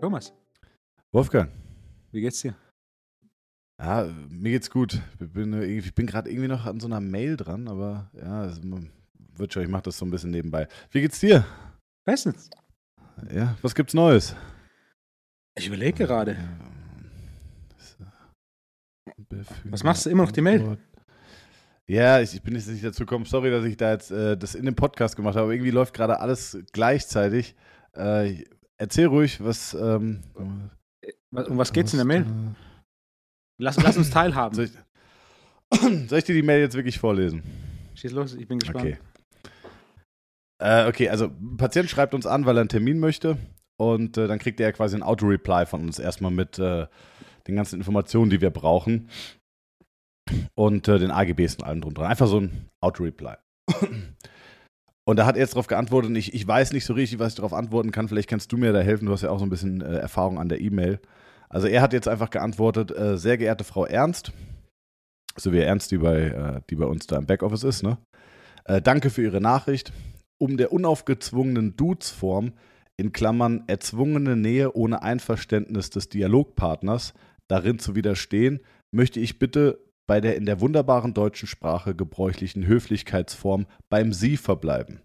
Thomas, Wolfgang, wie geht's dir? ja, mir geht's gut. Ich bin, äh, bin gerade irgendwie noch an so einer Mail dran, aber ja, es wird schon, ich mache das so ein bisschen nebenbei. Wie geht's dir? Bestens. Ja, was gibt's Neues? Ich überlege gerade. Ja, das, äh, Was machst du? Immer noch die Mail? Ja, ich, ich bin jetzt nicht dazu gekommen. Sorry, dass ich da jetzt äh, das in dem Podcast gemacht habe, aber irgendwie läuft gerade alles gleichzeitig. Äh, erzähl ruhig, was. Ähm, Was- Um was geht's in der Mail? Lass, lass uns teilhaben. Soll ich, soll ich dir die Mail jetzt wirklich vorlesen? Schieß los, ich bin gespannt. Okay. Äh, okay, also ein Patient schreibt uns an, weil er einen Termin möchte und äh, dann kriegt er quasi ein Auto-Reply von uns erstmal mit äh, den ganzen Informationen, die wir brauchen und äh, den AGBs und allem drum dran. Einfach so ein Auto-Reply. Und da hat er jetzt darauf geantwortet und ich, ich weiß nicht so richtig, was ich darauf antworten kann. Vielleicht kannst du mir da helfen, du hast ja auch so ein bisschen äh, Erfahrung an der E-Mail. Also er hat jetzt einfach geantwortet, äh, sehr geehrte Frau Ernst, so wie Ernst, die bei, äh, die bei uns da im Backoffice ist, ne? Äh, danke für Ihre Nachricht. Um der unaufgezwungenen Dudes-Form, in Klammern erzwungene Nähe ohne Einverständnis des Dialogpartners, darin zu widerstehen, möchte ich bitte bei der in der wunderbaren deutschen Sprache gebräuchlichen Höflichkeitsform beim Sie verbleiben.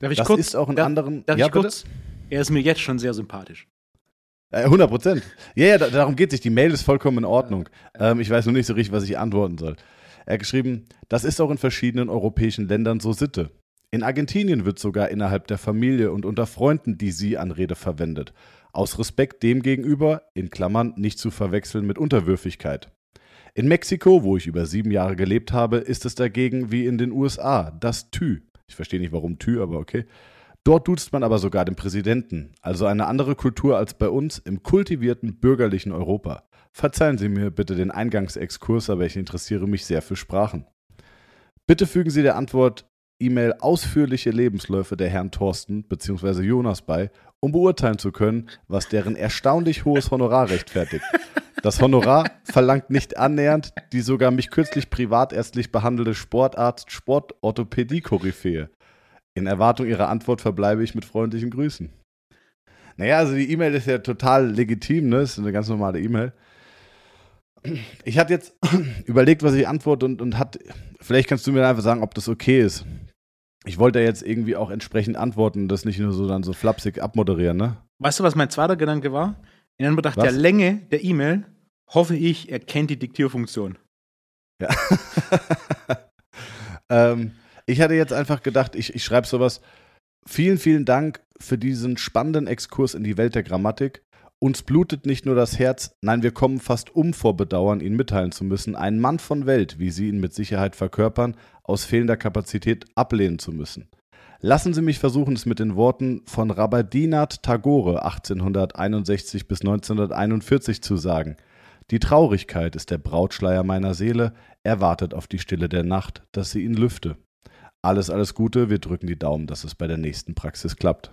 Darf ich das kurz? ist auch in darf, anderen. darf ja, ich kurz? Er ist mir jetzt schon sehr sympathisch. Äh, 100 Prozent. Ja, ja, da- darum geht sich. Die Mail ist vollkommen in Ordnung. Ähm, ich weiß nur nicht so richtig, was ich antworten soll. Er hat geschrieben, das ist auch in verschiedenen europäischen Ländern so Sitte. In Argentinien wird sogar innerhalb der Familie und unter Freunden die Sie-Anrede verwendet. Aus Respekt dem gegenüber, in Klammern nicht zu verwechseln mit Unterwürfigkeit. In Mexiko, wo ich über sieben Jahre gelebt habe, ist es dagegen wie in den USA das Tü. Ich verstehe nicht, warum Tü, aber okay. Dort duzt man aber sogar den Präsidenten, also eine andere Kultur als bei uns im kultivierten bürgerlichen Europa. Verzeihen Sie mir bitte den Eingangsexkurs, aber ich interessiere mich sehr für Sprachen. Bitte fügen Sie der Antwort E-Mail ausführliche Lebensläufe der Herrn Thorsten bzw. Jonas bei, um beurteilen zu können, was deren erstaunlich hohes Honorar rechtfertigt. Das Honorar verlangt nicht annähernd die sogar mich kürzlich privatärztlich behandelte Sportarzt Sportorthopädie-Koryphäe. In Erwartung Ihrer Antwort verbleibe ich mit freundlichen Grüßen. Naja, also die E-Mail ist ja total legitim, ne? Ist eine ganz normale E-Mail. Ich hatte jetzt überlegt, was ich antworte und, und hat, vielleicht kannst du mir einfach sagen, ob das okay ist. Ich wollte ja jetzt irgendwie auch entsprechend antworten und das nicht nur so dann so flapsig abmoderieren, ne? Weißt du, was mein zweiter Gedanke war? In Anbetracht Was? der Länge der E-Mail hoffe ich, er kennt die Diktierfunktion. Ja. ähm, ich hatte jetzt einfach gedacht, ich, ich schreibe sowas. Vielen, vielen Dank für diesen spannenden Exkurs in die Welt der Grammatik. Uns blutet nicht nur das Herz, nein, wir kommen fast um vor Bedauern, ihn mitteilen zu müssen, einen Mann von Welt, wie Sie ihn mit Sicherheit verkörpern, aus fehlender Kapazität ablehnen zu müssen. Lassen Sie mich versuchen, es mit den Worten von Rabindranath Tagore 1861 bis 1941 zu sagen. Die Traurigkeit ist der Brautschleier meiner Seele, er wartet auf die Stille der Nacht, dass sie ihn lüfte. Alles, alles Gute, wir drücken die Daumen, dass es bei der nächsten Praxis klappt.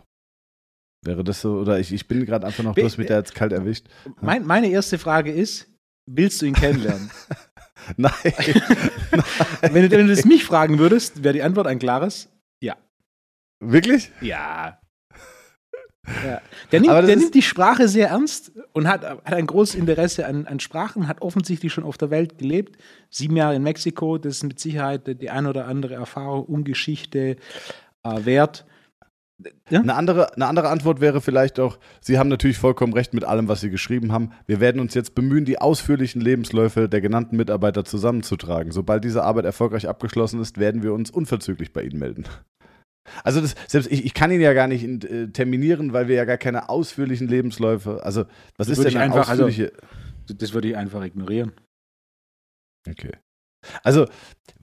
Wäre das so, oder ich, ich bin gerade einfach noch, hast mich da jetzt kalt erwischt. Mein, meine erste Frage ist, willst du ihn kennenlernen? Nein. wenn, du, wenn du das mich fragen würdest, wäre die Antwort ein klares Ja. Wirklich? Ja. Ja. Der, nimmt, der nimmt die Sprache sehr ernst und hat, hat ein großes Interesse an, an Sprachen, hat offensichtlich schon auf der Welt gelebt. Sieben Jahre in Mexiko, das ist mit Sicherheit die ein oder andere Erfahrung um Geschichte äh, wert. Ja? Eine andere, eine andere Antwort wäre vielleicht auch, Sie haben natürlich vollkommen recht mit allem, was Sie geschrieben haben. Wir werden uns jetzt bemühen, die ausführlichen Lebensläufe der genannten Mitarbeiter zusammenzutragen. Sobald diese Arbeit erfolgreich abgeschlossen ist, werden wir uns unverzüglich bei Ihnen melden. Also das, selbst ich, ich kann ihn ja gar nicht äh, terminieren, weil wir ja gar keine ausführlichen Lebensläufe. Also was ist würde denn eine einfach- also- ausführliche? Das würde ich einfach ignorieren. okay. Also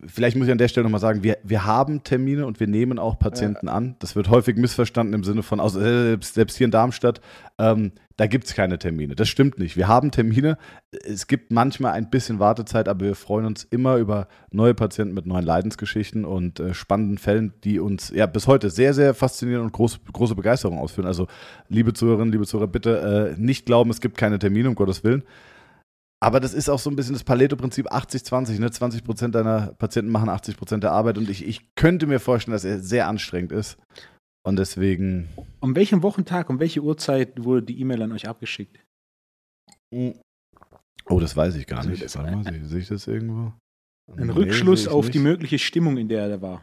vielleicht muss ich an der Stelle nochmal sagen, wir, wir haben Termine und wir nehmen auch Patienten an. Das wird häufig missverstanden im Sinne von, aus, selbst, selbst hier in Darmstadt, ähm, da gibt es keine Termine. Das stimmt nicht. Wir haben Termine. Es gibt manchmal ein bisschen Wartezeit, aber wir freuen uns immer über neue Patienten mit neuen Leidensgeschichten und äh, spannenden Fällen, die uns ja bis heute sehr, sehr faszinieren und groß, große Begeisterung ausführen. Also, liebe Zuhörerinnen, liebe Zuhörer, bitte äh, nicht glauben, es gibt keine Termine, um Gottes Willen. Aber das ist auch so ein bisschen das Pareto-Prinzip 80-20. Ne? 20 Prozent deiner Patienten machen 80 Prozent der Arbeit. Und ich, ich könnte mir vorstellen, dass er sehr anstrengend ist. Und deswegen. Um welchen Wochentag, um welche Uhrzeit wurde die E-Mail an euch abgeschickt? Oh, das weiß ich gar nicht. Warte mal, sehe, ich das irgendwo? Ein nee, Rückschluss auf nicht. die mögliche Stimmung, in der er war.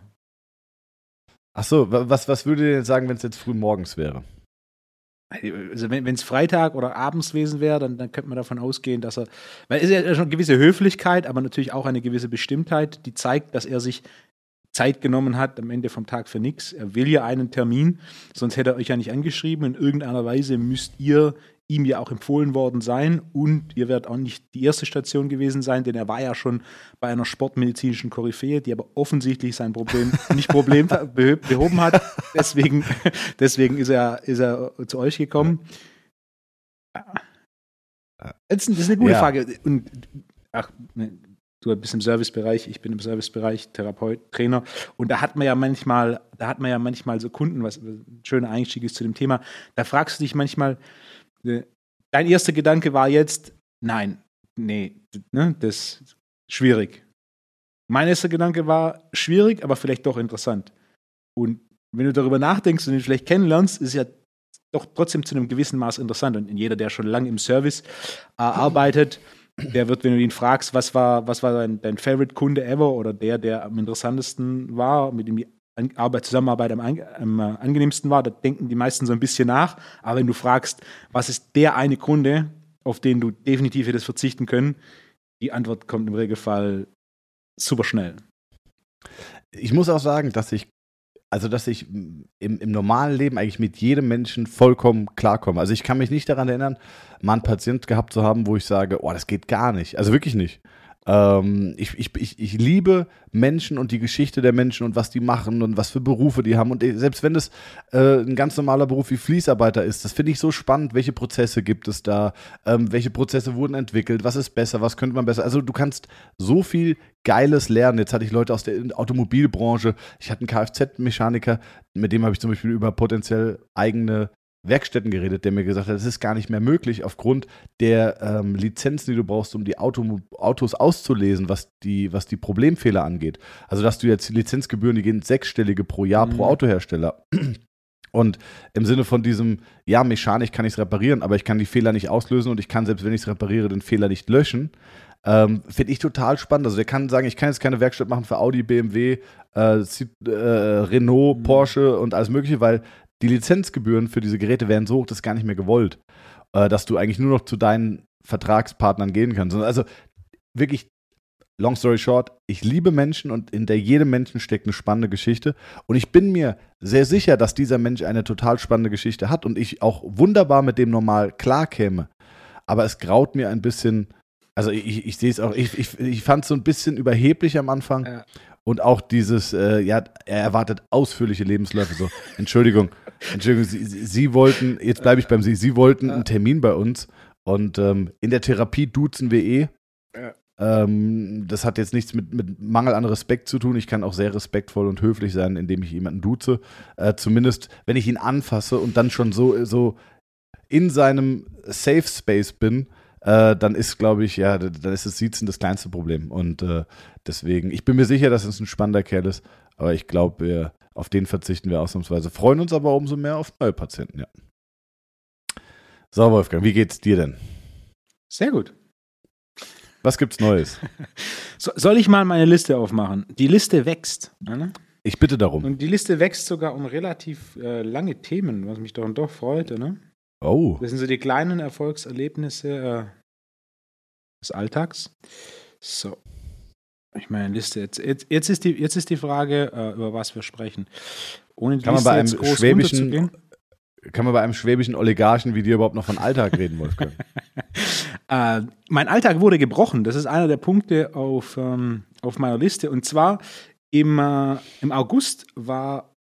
Ach so, was, was würdet ihr denn sagen, wenn es jetzt früh morgens wäre? Also wenn es Freitag oder abends gewesen wäre, dann, dann könnte man davon ausgehen, dass er, weil es ist ja schon eine gewisse Höflichkeit, aber natürlich auch eine gewisse Bestimmtheit, die zeigt, dass er sich Zeit genommen hat am Ende vom Tag für nichts. Er will ja einen Termin, sonst hätte er euch ja nicht angeschrieben. In irgendeiner Weise müsst ihr ihm ja auch empfohlen worden sein und ihr werdet auch nicht die erste Station gewesen sein, denn er war ja schon bei einer sportmedizinischen Koryphäe, die aber offensichtlich sein Problem nicht Problem behoben hat. Deswegen, deswegen ist er, ist er zu euch gekommen. Das ist eine gute ja. Frage. Und ach, ne, du bist im Servicebereich, ich bin im Servicebereich, Therapeut, Trainer. Und da hat man ja manchmal, da hat man ja manchmal so Kunden, was ein schöner Einstieg ist zu dem Thema. Da fragst du dich manchmal, dein erster Gedanke war jetzt, nein, nee, ne, das ist schwierig. Mein erster Gedanke war schwierig, aber vielleicht doch interessant. Und wenn du darüber nachdenkst und ihn vielleicht kennenlernst, ist ja doch trotzdem zu einem gewissen Maß interessant. Und jeder, der schon lange im Service äh, arbeitet, der wird, wenn du ihn fragst, was war, was war dein, dein Favorite-Kunde ever oder der, der am interessantesten war, mit dem die Arbeit, Zusammenarbeit am, am, äh, angenehmsten war, da denken die meisten so ein bisschen nach. Aber wenn du fragst, was ist der eine Kunde, auf den du definitiv hättest verzichten können, die Antwort kommt im Regelfall super schnell. Ich muss auch sagen, dass ich also dass ich im, im normalen Leben eigentlich mit jedem Menschen vollkommen klarkomme. Also ich kann mich nicht daran erinnern, mal einen Patient gehabt zu haben, wo ich sage, oh, das geht gar nicht. Also wirklich nicht. Ähm, ich, ich, ich, ich liebe Menschen und die Geschichte der Menschen und was die machen und was für Berufe die haben. Und selbst wenn es äh, ein ganz normaler Beruf wie Fließarbeiter ist, das finde ich so spannend. Welche Prozesse gibt es da? Ähm, welche Prozesse wurden entwickelt? Was ist besser? Was könnte man besser? Also du kannst so viel Geiles lernen. Jetzt hatte ich Leute aus der Automobilbranche. Ich hatte einen Kfz-Mechaniker, mit dem habe ich zum Beispiel über potenziell eigene Werkstätten geredet, der mir gesagt hat, es ist gar nicht mehr möglich aufgrund der ähm, Lizenzen, die du brauchst, um die Auto, Autos auszulesen, was die, was die Problemfehler angeht. Also, dass du jetzt Lizenzgebühren, die gehen sechsstellige pro Jahr mhm. pro Autohersteller. Und im Sinne von diesem, ja, mechanisch kann ich es reparieren, aber ich kann die Fehler nicht auslösen und ich kann, selbst wenn ich es repariere, den Fehler nicht löschen. Ähm, Finde ich total spannend. Also der kann sagen, ich kann jetzt keine Werkstatt machen für Audi, BMW, äh, äh, Renault, mhm. Porsche und alles mögliche, weil die Lizenzgebühren für diese Geräte werden so hoch, das ist gar nicht mehr gewollt, äh, dass du eigentlich nur noch zu deinen Vertragspartnern gehen kannst. Also wirklich, long story short, ich liebe Menschen und hinter jedem Menschen steckt eine spannende Geschichte. Und ich bin mir sehr sicher, dass dieser Mensch eine total spannende Geschichte hat und ich auch wunderbar mit dem normal klarkäme. Aber es graut mir ein bisschen, also ich, ich sehe es auch, ich, ich, ich fand es so ein bisschen überheblich am Anfang. Ja. Und auch dieses, äh, ja, er erwartet ausführliche Lebensläufe. So, Entschuldigung, Entschuldigung, Sie, Sie wollten, jetzt bleibe ich beim Sie, Sie wollten einen Termin bei uns und ähm, in der Therapie duzen wir eh. Ja. Ähm, das hat jetzt nichts mit, mit Mangel an Respekt zu tun. Ich kann auch sehr respektvoll und höflich sein, indem ich jemanden duze. Äh, zumindest, wenn ich ihn anfasse und dann schon so, so in seinem Safe Space bin, äh, dann ist, glaube ich, ja, dann ist das Siezen das kleinste Problem. Und äh, deswegen, ich bin mir sicher, dass es ein spannender Kerl ist, aber ich glaube, auf den verzichten wir ausnahmsweise. Freuen uns aber umso mehr auf neue Patienten, ja. So, Wolfgang, wie geht's dir denn? Sehr gut. Was gibt's Neues? so, soll ich mal meine Liste aufmachen? Die Liste wächst. Ne? Ich bitte darum. Und die Liste wächst sogar um relativ äh, lange Themen, was mich doch und doch freute. Ne? Oh. Das sind so die kleinen Erfolgserlebnisse äh, des Alltags. So. Ich meine Liste. Jetzt, jetzt, jetzt, ist, die, jetzt ist die Frage, äh, über was wir sprechen. Ohne die kann Liste man bei einem groß schwäbischen, Kann man bei einem schwäbischen Oligarchen wie dir überhaupt noch von Alltag reden, Wolfgang? äh, mein Alltag wurde gebrochen. Das ist einer der Punkte auf, ähm, auf meiner Liste. Und zwar im, äh, im August war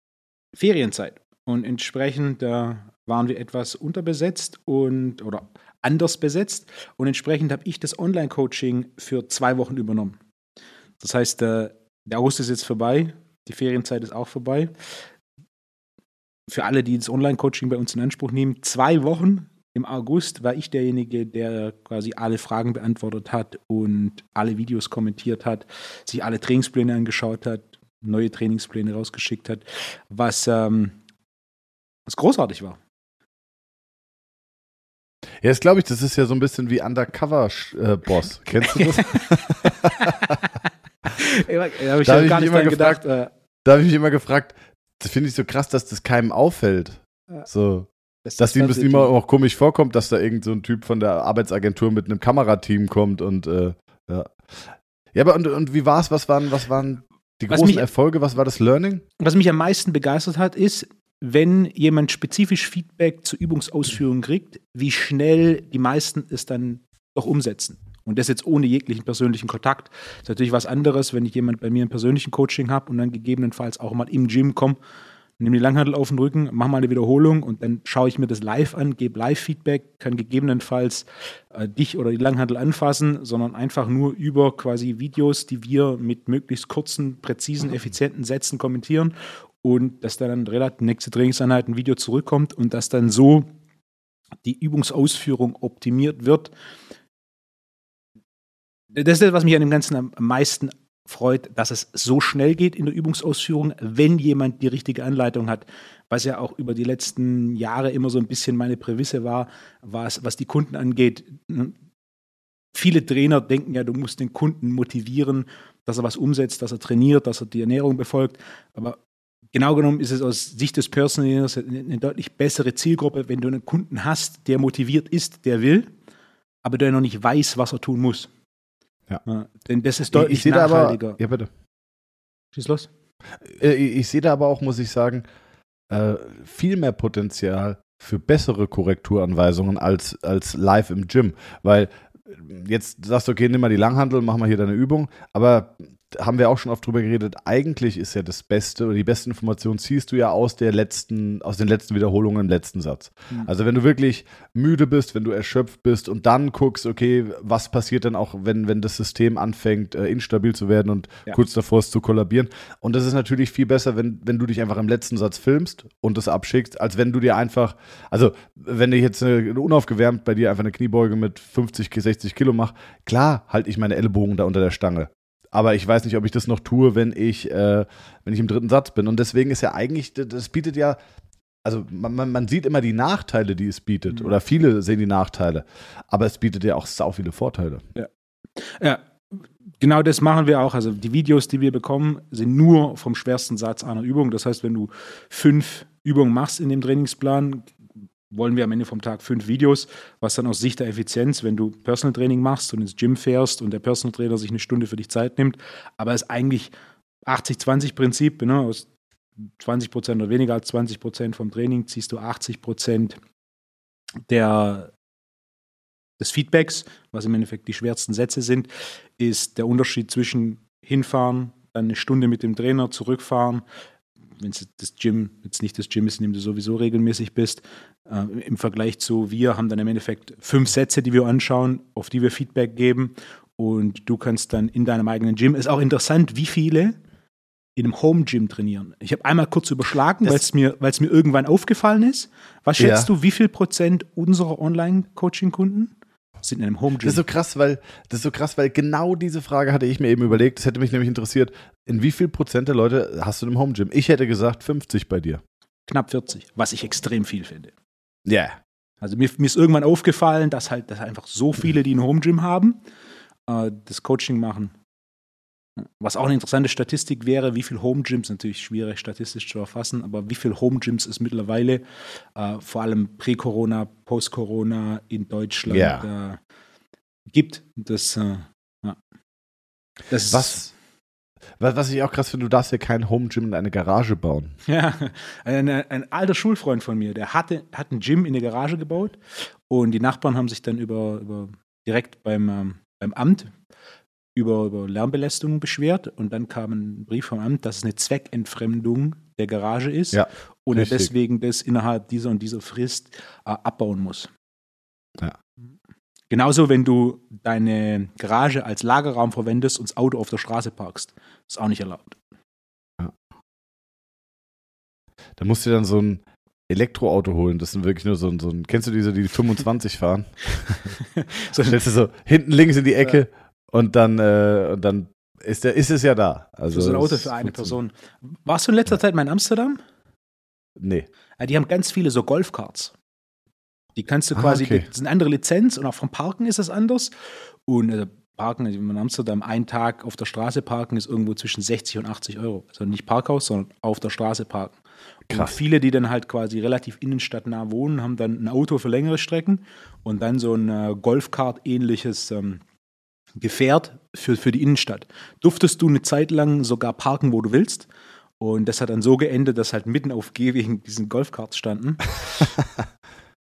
Ferienzeit. Und entsprechend äh, waren wir etwas unterbesetzt und oder anders besetzt und entsprechend habe ich das Online-Coaching für zwei Wochen übernommen. Das heißt, der, der August ist jetzt vorbei, die Ferienzeit ist auch vorbei. Für alle, die das Online-Coaching bei uns in Anspruch nehmen, zwei Wochen im August war ich derjenige, der quasi alle Fragen beantwortet hat und alle Videos kommentiert hat, sich alle Trainingspläne angeschaut hat, neue Trainingspläne rausgeschickt hat, was, ähm, was großartig war. Ja, das glaube ich, das ist ja so ein bisschen wie Undercover-Boss. Kennst du das? da habe ich da ja gar nicht immer gefragt, gedacht. Äh, da habe ich mich immer gefragt, das finde ich so krass, dass das keinem auffällt. So. Das dass ihm das immer auch komisch vorkommt, dass da irgend so ein Typ von der Arbeitsagentur mit einem Kamerateam kommt und äh, ja. Ja, aber und, und wie war's? Was waren, was waren die großen mich, Erfolge? Was war das Learning? Was mich am meisten begeistert hat, ist, wenn jemand spezifisch Feedback zur Übungsausführung kriegt, wie schnell die meisten es dann doch umsetzen. Und das jetzt ohne jeglichen persönlichen Kontakt. Das ist natürlich was anderes, wenn ich jemand bei mir im persönlichen Coaching habe und dann gegebenenfalls auch mal im Gym komme, nehme die Langhandel auf den Rücken, mache mal eine Wiederholung und dann schaue ich mir das live an, gebe Live-Feedback, kann gegebenenfalls äh, dich oder die Langhandel anfassen, sondern einfach nur über quasi Videos, die wir mit möglichst kurzen, präzisen, effizienten Sätzen kommentieren und dass dann relativ nächste Trainingseinheit ein Video zurückkommt und dass dann so die Übungsausführung optimiert wird. Das ist das, was mich an dem Ganzen am meisten freut, dass es so schnell geht in der Übungsausführung, wenn jemand die richtige Anleitung hat. Was ja auch über die letzten Jahre immer so ein bisschen meine Prämisse war, was, was die Kunden angeht. Viele Trainer denken ja, du musst den Kunden motivieren, dass er was umsetzt, dass er trainiert, dass er die Ernährung befolgt. Aber genau genommen ist es aus Sicht des Personalers eine deutlich bessere Zielgruppe, wenn du einen Kunden hast, der motiviert ist, der will, aber der noch nicht weiß, was er tun muss. Ja. ja denn das ist deutlich ich, ich nachhaltiger. Aber, ja, bitte. Schieß los. Äh, ich, ich sehe da aber auch, muss ich sagen, äh, viel mehr Potenzial für bessere Korrekturanweisungen als, als live im Gym. Weil jetzt sagst du, okay, nimm mal die Langhandel, mach mal hier deine Übung, aber haben wir auch schon oft drüber geredet, eigentlich ist ja das Beste oder die beste Information ziehst du ja aus der letzten, aus den letzten Wiederholungen im letzten Satz. Mhm. Also wenn du wirklich müde bist, wenn du erschöpft bist und dann guckst, okay, was passiert dann auch, wenn, wenn das System anfängt, äh, instabil zu werden und ja. kurz davor ist zu kollabieren. Und das ist natürlich viel besser, wenn, wenn du dich einfach im letzten Satz filmst und das abschickst, als wenn du dir einfach, also wenn ich jetzt eine, unaufgewärmt bei dir einfach eine Kniebeuge mit 50, 60 Kilo mache, klar halte ich meine Ellbogen da unter der Stange aber ich weiß nicht, ob ich das noch tue, wenn ich, äh, wenn ich im dritten Satz bin. Und deswegen ist ja eigentlich, das bietet ja, also man, man sieht immer die Nachteile, die es bietet, mhm. oder viele sehen die Nachteile, aber es bietet ja auch sau viele Vorteile. Ja. ja. Genau das machen wir auch. Also die Videos, die wir bekommen, sind nur vom schwersten Satz einer Übung. Das heißt, wenn du fünf Übungen machst in dem Trainingsplan, wollen wir am Ende vom Tag fünf Videos, was dann aus Sicht der Effizienz, wenn du Personal Training machst und ins Gym fährst und der Personal Trainer sich eine Stunde für dich Zeit nimmt, aber es eigentlich 80-20-Prinzip, ne? aus 20 Prozent oder weniger als 20 Prozent vom Training ziehst du 80 Prozent der, des Feedbacks, was im Endeffekt die schwersten Sätze sind, ist der Unterschied zwischen hinfahren, dann eine Stunde mit dem Trainer zurückfahren, wenn es das Gym jetzt nicht das Gym ist, in dem du sowieso regelmäßig bist, äh, im Vergleich zu wir haben dann im Endeffekt fünf Sätze, die wir anschauen, auf die wir Feedback geben und du kannst dann in deinem eigenen Gym. Ist auch interessant, wie viele in einem Home Gym trainieren. Ich habe einmal kurz überschlagen, weil es mir, mir irgendwann aufgefallen ist. Was schätzt ja. du, wie viel Prozent unserer Online-Coaching-Kunden sind in einem Home Gym. Das ist so krass, weil das ist so krass, weil genau diese Frage hatte ich mir eben überlegt. Das hätte mich nämlich interessiert. In wie viel Prozent der Leute hast du im Home Gym? Ich hätte gesagt 50 bei dir. Knapp 40, was ich extrem viel finde. Ja. Yeah. Also mir, mir, ist irgendwann aufgefallen, dass halt dass einfach so viele, die ein Home Gym haben, äh, das Coaching machen. Was auch eine interessante Statistik wäre, wie viele Home Gyms, natürlich schwierig statistisch zu erfassen, aber wie viele Home Gyms es mittlerweile, äh, vor allem Prä-Corona, Post-Corona in Deutschland yeah. äh, gibt. Das, äh, ja. das was, was ich auch krass finde, du darfst ja kein Home Gym in eine Garage bauen. Ja, ein, ein alter Schulfreund von mir, der hatte, hat ein Gym in eine Garage gebaut und die Nachbarn haben sich dann über, über direkt beim, ähm, beim Amt über, über Lärmbelästigung beschwert und dann kam ein Brief vom Amt, dass es eine Zweckentfremdung der Garage ist ja, und er deswegen das innerhalb dieser und dieser Frist äh, abbauen muss. Ja. Genauso, wenn du deine Garage als Lagerraum verwendest und das Auto auf der Straße parkst. Ist auch nicht erlaubt. Ja. Da musst du dann so ein, Elektroauto holen. Das sind wirklich nur so, ein- so ein, kennst du diese, die 25 fahren? So, Stellst du so hinten links in die Ecke und dann, äh, und dann ist, der, ist es ja da. Also so ein Auto für eine. Person. Warst du in letzter Zeit mal in Amsterdam? Nee. Ja, die haben ganz viele so Golfkarts. Die kannst du Ah, quasi, okay. das ist eine andere Lizenz und auch vom Parken ist es anders. Und äh, Parken, also in Amsterdam, ein Tag auf der Straße parken ist irgendwo zwischen 60 und 80 Euro. Also nicht Parkhaus, sondern auf der Straße parken. Und Krass. viele, die dann halt quasi relativ innenstadtnah wohnen, haben dann ein Auto für längere Strecken und dann so ein äh, Golfkart-ähnliches ähm, Gefährt für, für die Innenstadt. Durftest du eine Zeit lang sogar parken, wo du willst. Und das hat dann so geendet, dass halt mitten auf Gehwegen diesen Golfkarts standen.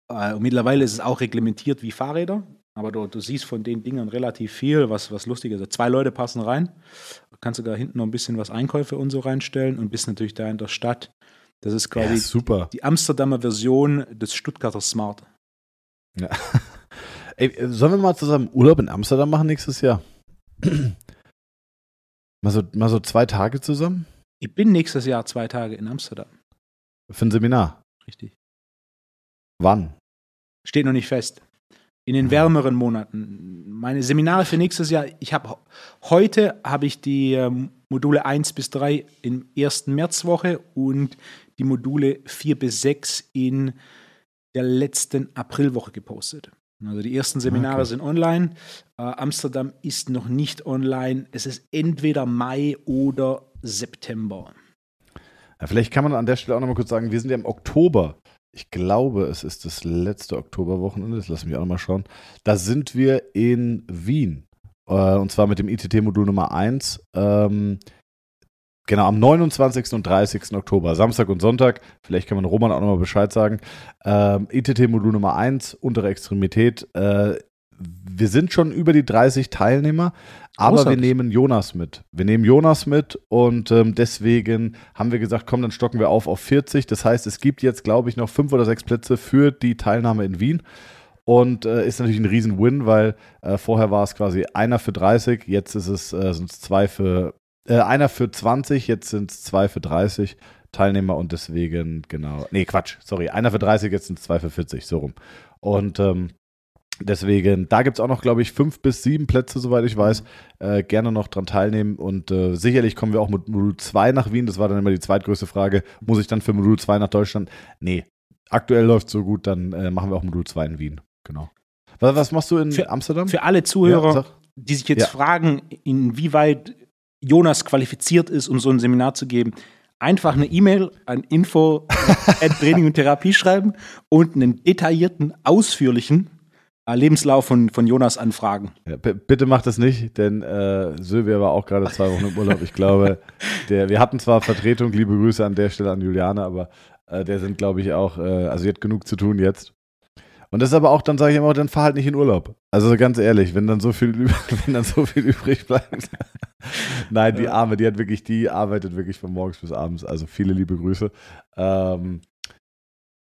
Äh, und mittlerweile ist es auch reglementiert wie Fahrräder. Aber du, du siehst von den Dingern relativ viel, was, was lustig ist. Also zwei Leute passen rein. Du kannst sogar hinten noch ein bisschen was Einkäufe und so reinstellen und bist natürlich da in der Stadt. Das ist Ja, quasi super. die Amsterdamer Version des Stuttgarter Smart. Ja. Ey, äh, sollen wir mal zusammen Urlaub in Amsterdam machen nächstes Jahr? mal, so, mal so zwei Tage zusammen? Ich bin nächstes Jahr zwei Tage in Amsterdam. Für ein Seminar. Richtig. Wann? Steht noch nicht fest. In den wärmeren Monaten. Meine Seminare für nächstes Jahr, ich habe heute habe ich die ähm, Module 1 bis 3 in ersten Märzwoche und die Module 4 bis 6 in der letzten Aprilwoche gepostet. Also die ersten Seminare Okay. sind online. Äh, Amsterdam ist noch nicht online. Es ist entweder Mai oder September. Ja, vielleicht kann man an der Stelle auch nochmal kurz sagen, wir sind ja im Oktober. Ich glaube, es ist das letzte Oktoberwochenende. Das lass mich auch nochmal schauen. Da sind wir in Wien. Äh, und zwar mit dem ITT-Modul Nummer 1. Ähm, genau, am 29. und 30. Oktober, Samstag und Sonntag. Vielleicht kann man Roman auch nochmal Bescheid sagen. Ähm, ITT-Modul Nummer 1, untere Extremität. Äh, wir sind schon über die 30 Teilnehmer, aber wir Großartig. nehmen Jonas mit. Wir nehmen Jonas mit und ähm, deswegen haben wir gesagt, komm, dann stocken wir auf auf 40. Das heißt, es gibt jetzt, glaube ich, noch fünf oder sechs Plätze für die Teilnahme in Wien. Und äh, ist natürlich ein Riesen-Win, weil äh, vorher war es quasi einer für 30, jetzt ist es, äh, sind es zwei für, äh, einer für 20, jetzt sind es zwei für 30 Teilnehmer und deswegen, genau, nee, Quatsch, sorry, einer für 30, jetzt sind es zwei für 40, so rum. Und ähm, deswegen, da gibt es auch noch, glaube ich, fünf bis sieben Plätze, soweit ich weiß. Äh, gerne noch dran teilnehmen und äh, sicherlich kommen wir auch mit Modul 2 nach Wien. Das war dann immer die zweitgrößte Frage. Muss ich dann für Modul 2 nach Deutschland? Nee, aktuell läuft so gut, dann äh, machen wir auch Modul 2 in Wien. Genau. Was, was machst du in Für- Amsterdam? Für alle Zuhörer, Ja, die sich jetzt Ja. fragen, inwieweit Jonas qualifiziert ist, um so ein Seminar zu geben, einfach eine E-Mail an info at Training und Therapie schreiben und einen detaillierten, ausführlichen äh, Lebenslauf von, von Jonas anfragen. Ja, bitte macht das nicht, denn äh, Sylvia war auch gerade zwei Wochen im Urlaub. Ich glaube, der, wir hatten zwar Vertretung, liebe Grüße an der Stelle an Juliane, aber äh, der sind, glaube ich, auch, äh, also sie hat genug zu tun jetzt. Und das ist aber auch, dann sage ich immer, dann fahr halt nicht in Urlaub. Also ganz ehrlich, wenn dann so viel, wenn dann so viel übrig bleibt. Nein, die. Arme, die hat wirklich, die arbeitet wirklich von morgens bis abends. Also viele liebe Grüße. Ähm,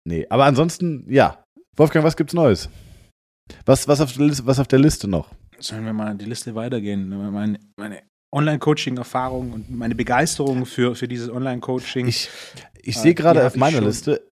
nee, aber ansonsten, ja. Wolfgang, was gibt's Neues? Was, was, auf der Liste, was auf der Liste noch? Sollen wir mal die Liste weitergehen? Meine, meine Online-Coaching-Erfahrung und meine Begeisterung für, für dieses Online-Coaching. Ich, ich Äh, sehe gerade die auf meiner. Liste,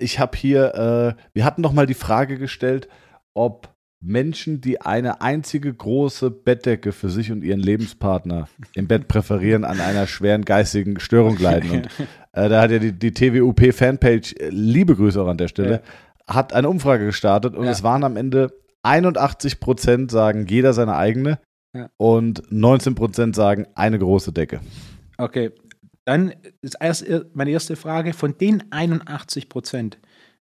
ich habe hier, äh, wir hatten noch mal die Frage gestellt, ob Menschen, die eine einzige große Bettdecke für sich und ihren Lebenspartner im Bett präferieren, an einer schweren geistigen Störung leiden. Und äh, da hat ja die, die TWUP-Fanpage, äh, liebe Grüße auch an der Stelle, hat eine Umfrage gestartet und Ja. es waren am Ende 81 Prozent sagen, jeder seine eigene Ja. und 19 Prozent sagen, eine große Decke. Okay, dann ist erst meine erste Frage: Von den 81 Prozent,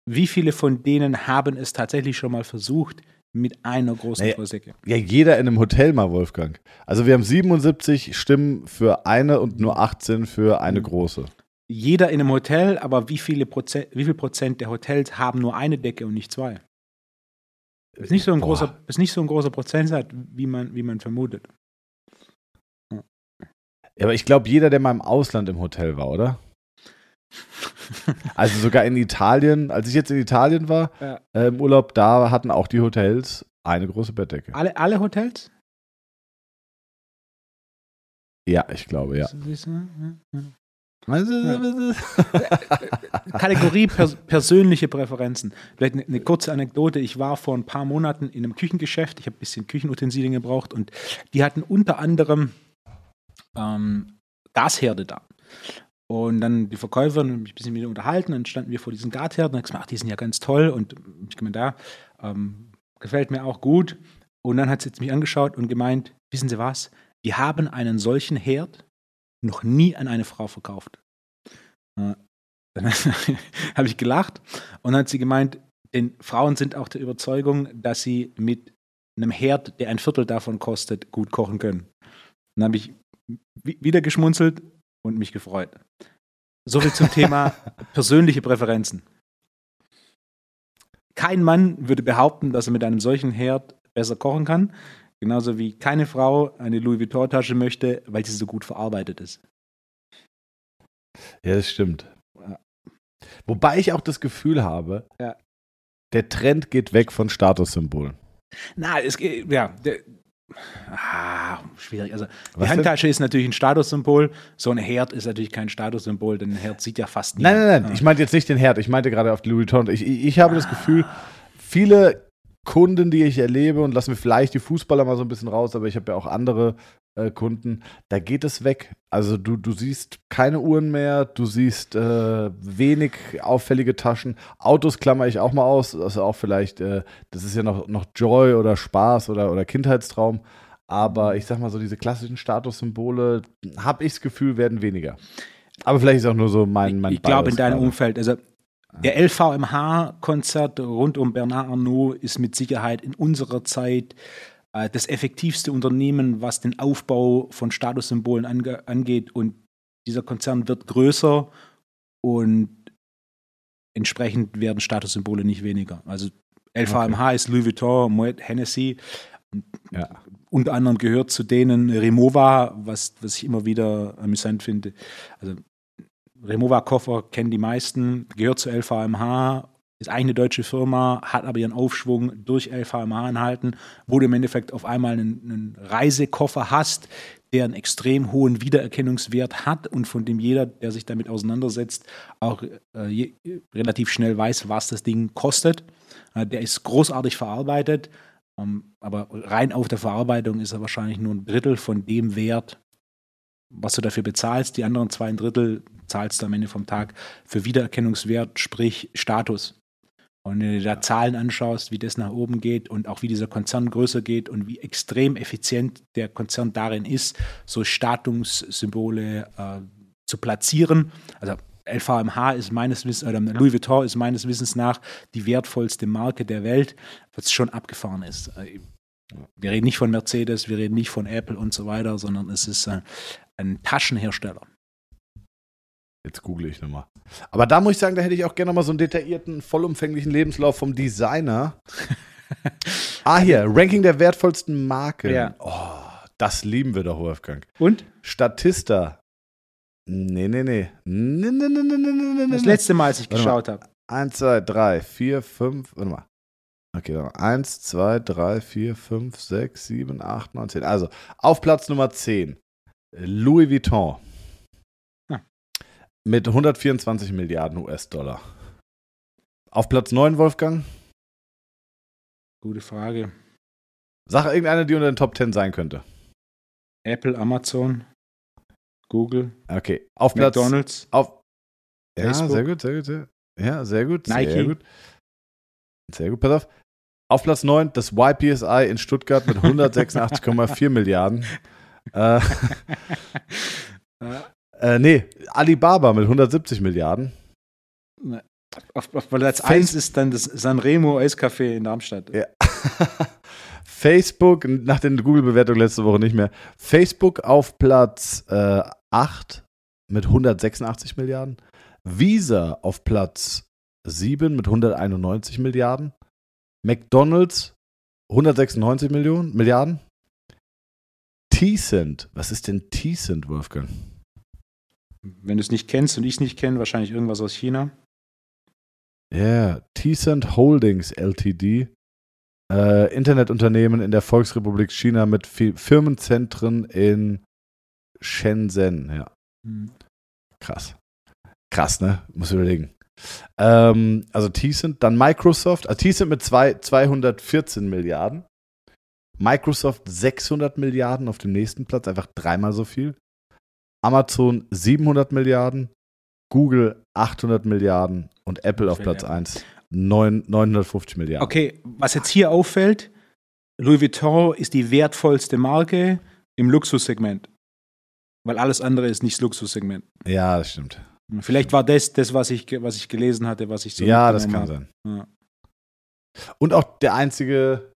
wie viele von denen haben es tatsächlich schon mal versucht mit einer großen Naja, Vollsäcke? Ja, jeder in einem Hotel mal, Wolfgang. Also wir haben 77 Stimmen für eine und nur 18 für eine große. Jeder in einem Hotel, aber wie viele Prozent, wie viel Prozent der Hotels haben nur eine Decke und nicht zwei? Das ist nicht so ein Boah. großer, ist nicht so ein großer Prozentsatz, wie man, wie man vermutet. Ja, aber ich glaube, jeder, der mal im Ausland im Hotel war, oder? Also sogar in Italien, als ich jetzt in Italien war, Ja. äh, im Urlaub, da hatten auch die Hotels eine große Bettdecke. Alle, alle Hotels? Ja, ich glaube, ja. Kategorie pers persönliche Präferenzen. Vielleicht eine, eine, kurze Anekdote. Ich war vor ein paar Monaten in einem Küchengeschäft. Ich habe ein bisschen Küchenutensilien gebraucht und die hatten unter anderem ähm, Gasherde da. Und dann die Verkäuferin mich ein bisschen wieder unterhalten. Dann standen wir vor diesen Gartherden und gesagt, ach, die sind ja ganz toll. Und ich gemeint, da, ähm, gefällt mir auch gut. Und dann hat sie mich angeschaut und gemeint, wissen Sie was? Wir haben einen solchen Herd noch nie an eine Frau verkauft. Äh, dann habe ich gelacht und dann hat sie gemeint, denn Frauen sind auch der Überzeugung, dass sie mit einem Herd, der ein Viertel davon kostet, gut kochen können. Dann habe ich wieder geschmunzelt und mich gefreut. Soviel zum Thema persönliche Präferenzen. Kein Mann würde behaupten, dass er mit einem solchen Herd besser kochen kann. Genauso wie keine Frau eine Louis Vuitton-Tasche möchte, weil sie so gut verarbeitet ist. Ja, das stimmt. Ja. Wobei ich auch das Gefühl habe, ja. der Trend geht weg von Statussymbolen. Na, es geht, ja, der, Ah, schwierig. Also die Was Handtasche denn? ist natürlich ein Statussymbol. So ein Herd ist natürlich kein Statussymbol, denn ein Herd sieht ja fast niemand. Nein, nein, nein. Ah. Ich meinte jetzt nicht den Herd. Ich meinte gerade auf die Louis Vuitton. Ich, ich, ich habe ah. das Gefühl, viele Kunden, die ich erlebe, und lassen wir vielleicht die Fußballer mal so ein bisschen raus, aber ich habe ja auch andere äh, Kunden, da geht es weg. Also du, du siehst keine Uhren mehr, du siehst äh, wenig auffällige Taschen. Autos klammer ich auch mal aus, also auch vielleicht, äh, das ist ja noch, noch Joy oder Spaß oder, oder Kindheitstraum. Aber ich sag mal so, diese klassischen Statussymbole, habe ich das Gefühl, werden weniger. Aber vielleicht ist auch nur so mein, mein Ich, glaube in deinem. Umfeld, also der LVMH-Konzert rund um Bernard Arnault ist mit Sicherheit in unserer Zeit äh, das effektivste Unternehmen, was den Aufbau von Statussymbolen ange angeht. Und dieser Konzern wird größer und entsprechend werden Statussymbole nicht weniger. Also LVMH okay. ist Louis Vuitton, Moet Hennessy. Ja. Unter anderem gehört zu denen Remova, was, was ich immer wieder amüsant finde. Also Remova-Koffer kennen die meisten, gehört zu LVMH, ist eigentlich eine deutsche Firma, hat aber ihren Aufschwung durch LVMH enthalten, wo du im Endeffekt auf einmal einen, einen Reisekoffer hast, der einen extrem hohen Wiedererkennungswert hat und von dem jeder, der sich damit auseinandersetzt, auch äh, je, relativ schnell weiß, was das Ding kostet. Äh, der ist großartig verarbeitet, ähm, aber rein auf der Verarbeitung ist er wahrscheinlich nur ein Drittel von dem Wert, was du dafür bezahlst. Die anderen zwei Drittel zahlst du am Ende vom Tag für Wiedererkennungswert, sprich Status. Und wenn du dir da Zahlen anschaust, wie das nach oben geht und auch wie dieser Konzern größer geht und wie extrem effizient der Konzern darin ist, so Statussymbole äh, zu platzieren. Also LVMH ist meines Wissens, oder Louis Vuitton ist meines Wissens nach die wertvollste Marke der Welt, was schon abgefahren ist. Äh, wir reden nicht von Mercedes, wir reden nicht von Apple und so weiter, sondern es ist äh, ein Taschenhersteller. Jetzt google ich nochmal. Aber da muss ich sagen, da hätte ich auch gerne nochmal so einen detaillierten, vollumfänglichen Lebenslauf vom Designer. ah, hier, Ranking der wertvollsten Marken. Ja. Oh, das lieben wir doch, Wolfgang. Und? Statista. Nee, nee, nee. nee, nee, nee, nee, nee das letzte Mal, als ich geschaut habe. Eins, zwei, drei, vier, fünf, warte mal. Okay, warte mal. Eins, zwei, drei, vier, fünf, sechs, sieben, acht, neun, zehn. Also, auf Platz Nummer zehn. Louis Vuitton mit 124 Milliarden US-Dollar. Auf Platz 9, Wolfgang? Gute Frage. Sag irgendeine, die unter den Top 10 sein könnte. Apple, Amazon, Google. Okay. Auf Platz. McDonalds. Auf, ja, sehr gut, sehr gut. Sehr, ja, sehr gut. Nike. Sehr gut. Sehr gut, pass auf. Auf Platz 9 das YPSI in Stuttgart mit 186,4 Milliarden. Äh, Äh, nee, Alibaba mit 170 Milliarden. Auf, auf Platz 1 ist dann das Sanremo Eiscafé in Darmstadt. Ja. Facebook, nach den Google-Bewertungen letzte Woche nicht mehr. Facebook auf Platz äh, 8 mit 186 Milliarden. Visa auf Platz 7 mit 191 Milliarden. McDonalds 196 Millionen, Milliarden. Tencent, was ist denn Tencent, Wolfgang? Wenn du es nicht kennst und ich es nicht kenne, wahrscheinlich irgendwas aus China. Ja, yeah. Tencent Holdings Ltd. Äh, Internetunternehmen in der Volksrepublik China mit Firmenzentren in Shenzhen, ja. Mhm. Krass. Krass, ne? Muss überlegen. Ähm, also Tencent, dann Microsoft, also Tencent mit zwei, 214 Milliarden. Microsoft 600 Milliarden auf dem nächsten Platz, einfach dreimal so viel. Amazon 700 Milliarden, Google 800 Milliarden und Apple auf Platz 1 950 Milliarden. Okay, was jetzt hier auffällt, Louis Vuitton ist die wertvollste Marke im Luxussegment. Weil alles andere ist nicht das Luxussegment. Ja, das stimmt. Vielleicht war das das, was ich, was ich gelesen hatte, was ich so Ja, das kann habe. sein. Ja. Und auch der einzige,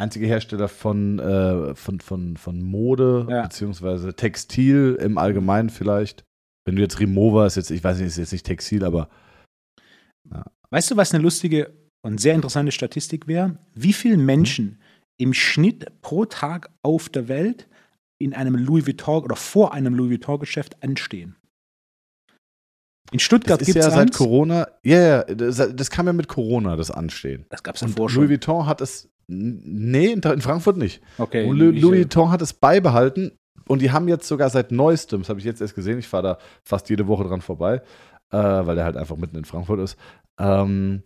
einzige Hersteller von, äh, von, von, von Mode, Ja. beziehungsweise Textil im Allgemeinen vielleicht. Wenn du jetzt Rimowa ist jetzt, ich weiß nicht, ist jetzt nicht Textil, aber Weißt du, was eine lustige und sehr interessante Statistik wäre? Wie viele Menschen im Schnitt pro Tag auf der Welt in einem Louis Vuitton oder vor einem Louis Vuitton-Geschäft anstehen? In Stuttgart gibt es ja seit. Corona, ja, ja, das, das kam ja mit Corona, das Anstehen. Das gab es davor Louis schon. Vuitton hat es, nee, in, in Frankfurt nicht. Okay, Und Louis Vuitton hat es beibehalten und die haben jetzt sogar seit neuestem, das habe ich jetzt erst gesehen, ich fahre da fast jede Woche dran vorbei, äh, weil der halt einfach mitten in Frankfurt ist. Ähm,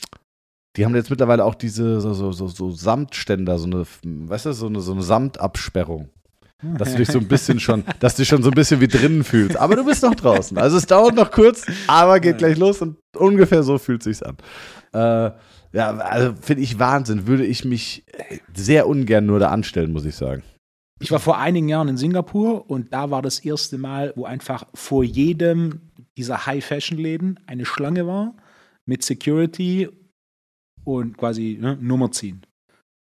die haben jetzt mittlerweile auch diese so, so, so, so Samtständer, so eine, weißt du, so eine, so eine Samtabsperrung. Dass du dich so ein bisschen schon, dass du dich schon so ein bisschen wie drinnen fühlst. Aber du bist noch draußen. Also es dauert noch kurz, aber geht gleich los und ungefähr so fühlt sich's an. Äh, ja, also finde ich Wahnsinn. Würde ich mich sehr ungern nur da anstellen, muss ich sagen. Ich war vor einigen Jahren in Singapur und da war das erste Mal, wo einfach vor jedem dieser High-Fashion-Läden eine Schlange war mit Security und quasi ne, Nummer ziehen.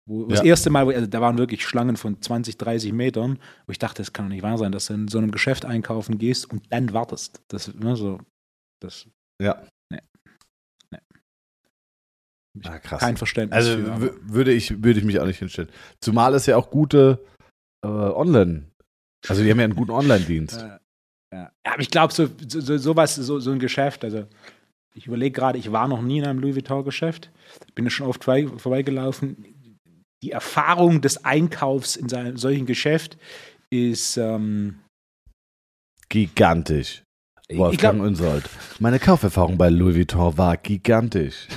Wo, Das Ja. erste Mal, wo, also da waren wirklich Schlangen von 20, 30 Metern, wo ich dachte, das kann doch nicht wahr sein, dass du in so einem Geschäft einkaufen gehst und dann wartest. Das, ne, so, das Ja. Ah, krass. kein Verständnis. Also für, würde ich, würde ich mich auch nicht hinstellen. Zumal es ja auch gute äh, Online, also die haben ja einen guten Online-Dienst. Ja, ja. aber ich glaube, so, so, so, sowas, so, so ein Geschäft, also ich überlege gerade, ich war noch nie in einem Louis Vuitton-Geschäft, bin schon oft vorbei, vorbeigelaufen. Die Erfahrung des Einkaufs in einem solchen Geschäft ist, ähm, Gigantisch. Wolfgang Unsold. Meine Kauferfahrung bei Louis Vuitton war gigantisch.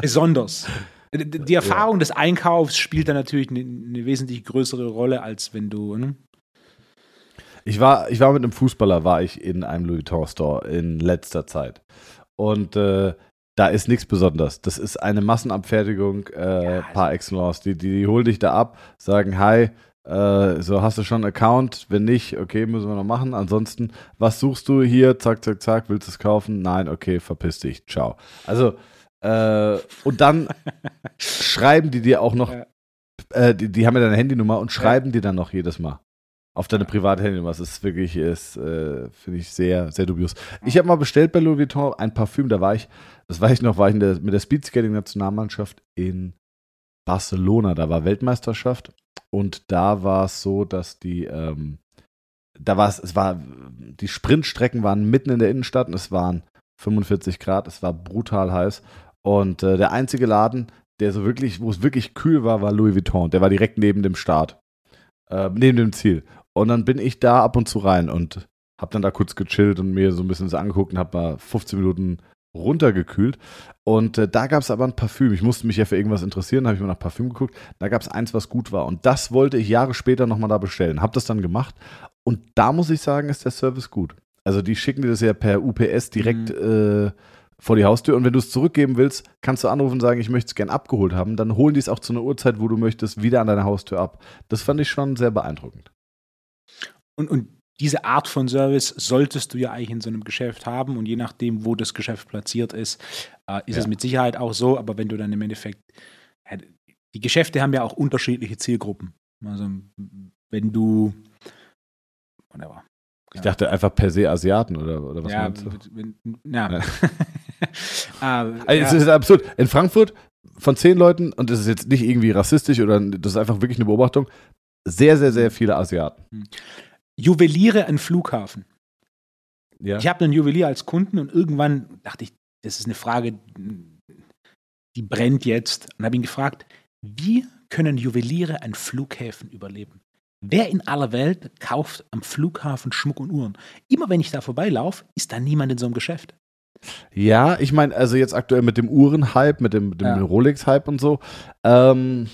Besonders. Die- Erfahrung des Einkaufs spielt da natürlich eine, eine wesentlich größere Rolle, als wenn du. Ne? Ich war, ich war mit einem Fußballer, war ich in einem Louis Vuitton Store in letzter Zeit. Und äh, da ist nichts Besonderes. Das ist eine Massenabfertigung äh, Ja, par excellence. Die, die, die holen dich da ab, sagen, hi, äh, so hast du schon einen Account? Wenn nicht, okay, müssen wir noch machen. Ansonsten, was suchst du hier? Zack, zack, zack, willst du es kaufen? Nein, okay, verpiss dich. Ciao. Also, äh, und dann schreiben die dir auch noch, Ja. äh, die, die haben ja deine Handynummer und schreiben dir dann noch jedes Mal auf deine private Handynummer. Das ist wirklich, ist, äh, finde ich sehr, sehr dubios. Ich habe mal bestellt bei Louis Vuitton ein Parfüm, da war ich, das weiß ich noch, war ich der, mit der Speedskating-Nationalmannschaft in Barcelona, da war Weltmeisterschaft und da war es so, dass die, ähm, da war es, es war, die Sprintstrecken waren mitten in der Innenstadt und es waren 45 Grad, es war brutal heiß und äh, der einzige Laden, der so wirklich, wo es wirklich kühl war, war Louis Vuitton. Der war direkt neben dem Start, äh, neben dem Ziel. Und dann bin ich da ab und zu rein und hab dann da kurz gechillt und mir so ein bisschen so angeguckt und hab mal 15 Minuten runtergekühlt. Und äh, da gab es aber ein Parfüm. Ich musste mich ja für irgendwas interessieren, habe ich mal nach Parfüm geguckt. Da gab es eins, was gut war. Und das wollte ich Jahre später nochmal da bestellen. Hab das dann gemacht. Und da muss ich sagen, ist der Service gut. Also die schicken dir das ja per UPS direkt äh, vor die Haustür. Und wenn du es zurückgeben willst, kannst du anrufen und sagen, ich möchte es gern abgeholt haben. Dann holen die es auch zu einer Uhrzeit, wo du möchtest, wieder an deiner Haustür ab. Das fand ich schon sehr beeindruckend. Und, und diese Art von Service solltest du ja eigentlich in so einem Geschäft haben und je nachdem, wo das Geschäft platziert ist, äh, ist Ja. es mit Sicherheit auch so, aber wenn du dann im Endeffekt, die Geschäfte haben ja auch unterschiedliche Zielgruppen. Also wenn du, whatever. Ich dachte einfach per se Asiaten oder, oder was ja, meinst du? wenn, ja. Ja. Ah, Also, Es ja. ist absurd. In Frankfurt von zehn Leuten, und das ist jetzt nicht irgendwie rassistisch oder das ist einfach wirklich eine Beobachtung, sehr, sehr, sehr viele Asiaten. Juweliere an Flughafen. Ja. Ich habe einen Juwelier als Kunden und irgendwann dachte ich, das ist eine Frage, die brennt jetzt. Und habe ihn gefragt, wie können Juweliere an Flughäfen überleben? Wer in aller Welt kauft am Flughafen Schmuck und Uhren? Immer wenn ich da vorbeilaufe, ist da niemand in so einem Geschäft. Ja, ich meine, also jetzt aktuell mit dem Uhrenhype, mit dem, dem Ja. Rolex-Hype und so, ähm,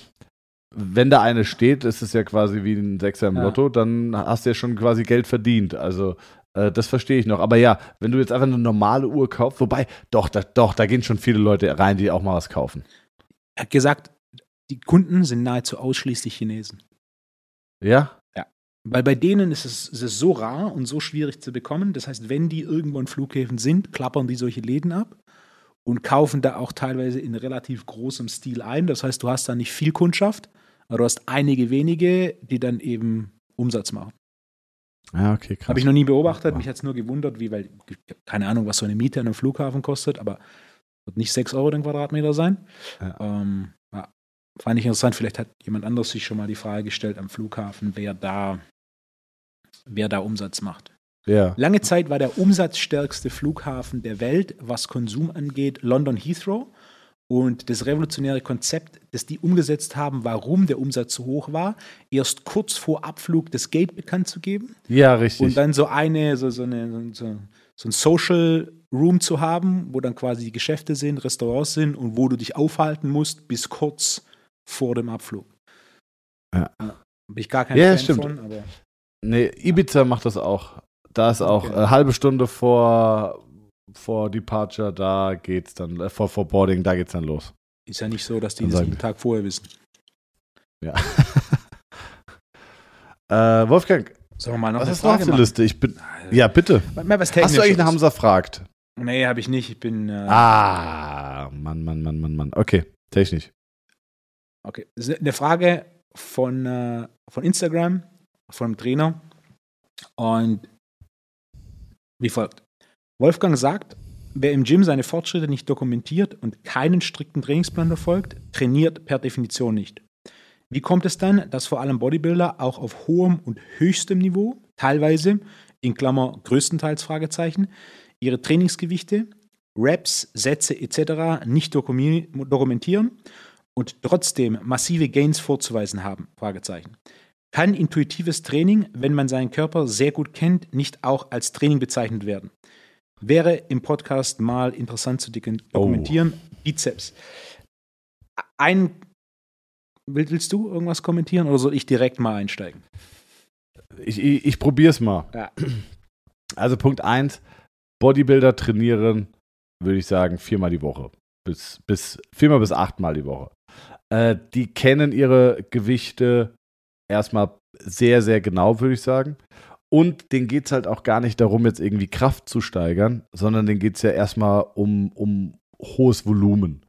wenn da eine steht, ist es ja quasi wie ein Sechser im Ja. Lotto, dann hast du ja schon quasi Geld verdient. Also äh, das verstehe ich noch. Aber ja, wenn du jetzt einfach eine normale Uhr kaufst, wobei, doch, da, doch, da gehen schon viele Leute rein, die auch mal was kaufen. Er hat gesagt, die Kunden sind nahezu ausschließlich Chinesen. Ja? Weil bei denen ist es, ist es so rar und so schwierig zu bekommen. Das heißt, wenn die irgendwo in Flughäfen sind, klappern die solche Läden ab und kaufen da auch teilweise in relativ großem Stil ein. Das heißt, du hast da nicht viel Kundschaft, aber du hast einige wenige, die dann eben Umsatz machen. Ja, okay, krass. Habe ich noch nie beobachtet. Mich hat es nur gewundert, wie, weil ich hab keine Ahnung, was so eine Miete an einem Flughafen kostet, aber wird nicht 6 Euro den Quadratmeter sein. Ja. Ähm, ja, fand ich interessant. Vielleicht hat jemand anders sich schon mal die Frage gestellt am Flughafen, wer da, wer da Umsatz macht. Ja. Lange Zeit war der umsatzstärkste Flughafen der Welt, was Konsum angeht, London Heathrow. Und das revolutionäre Konzept, das die umgesetzt haben, warum der Umsatz so hoch war, erst kurz vor Abflug das Gate bekannt zu geben ja, richtig. und dann so eine, so, so, eine, so, so ein Social Room zu haben, wo dann quasi die Geschäfte sind, Restaurants sind und wo du dich aufhalten musst bis kurz vor dem Abflug. Ja. Bin ich gar kein Ja, Fan stimmt. von, aber Nee, Ibiza macht das auch. Da ist auch Okay. äh, halbe Stunde vor, vor Departure, da geht's dann, äh, vor, vor Boarding, da geht's dann los. ist ja nicht so, dass die Dann das einen Tag vorher wissen. Ja. äh, Wolfgang, Sollen wir mal noch was eine ist noch auf Frage der? Liste? Ich bin, ja, bitte. Mal was Hast du eigentlich eine Hamza fragt? Nee, habe ich nicht. Ich bin. Äh, Ah, Mann, Mann, Mann, Mann, Mann. Okay, technisch. Okay. Eine Frage von, äh, von Instagram, einem Trainer. Und wie folgt: Wolfgang sagt, wer im Gym seine Fortschritte nicht dokumentiert und keinen strikten Trainingsplan verfolgt, trainiert per Definition nicht. Wie kommt es dann, dass vor allem Bodybuilder auch auf hohem und höchstem Niveau, teilweise, in Klammer größtenteils Fragezeichen, ihre Trainingsgewichte, Reps, Sätze etc. nicht dokumentieren und trotzdem massive Gains vorzuweisen haben? Fragezeichen. Kann intuitives Training, wenn man seinen Körper sehr gut kennt, nicht auch als Training bezeichnet werden? Wäre im Podcast mal interessant zu dik- dokumentieren. Bizeps. Ein, Will- willst du irgendwas kommentieren oder soll ich direkt mal einsteigen? Ich, ich, ich probier's mal. Ja. Also Punkt 1, Bodybuilder trainieren, würde ich sagen, viermal die Woche. Bis, bis, viermal bis achtmal die Woche. Äh, die kennen ihre Gewichte erstmal sehr, sehr genau, würde ich sagen. Und denen geht es halt auch gar nicht darum, jetzt irgendwie Kraft zu steigern, sondern denen geht es ja erstmal um, um hohes Volumen.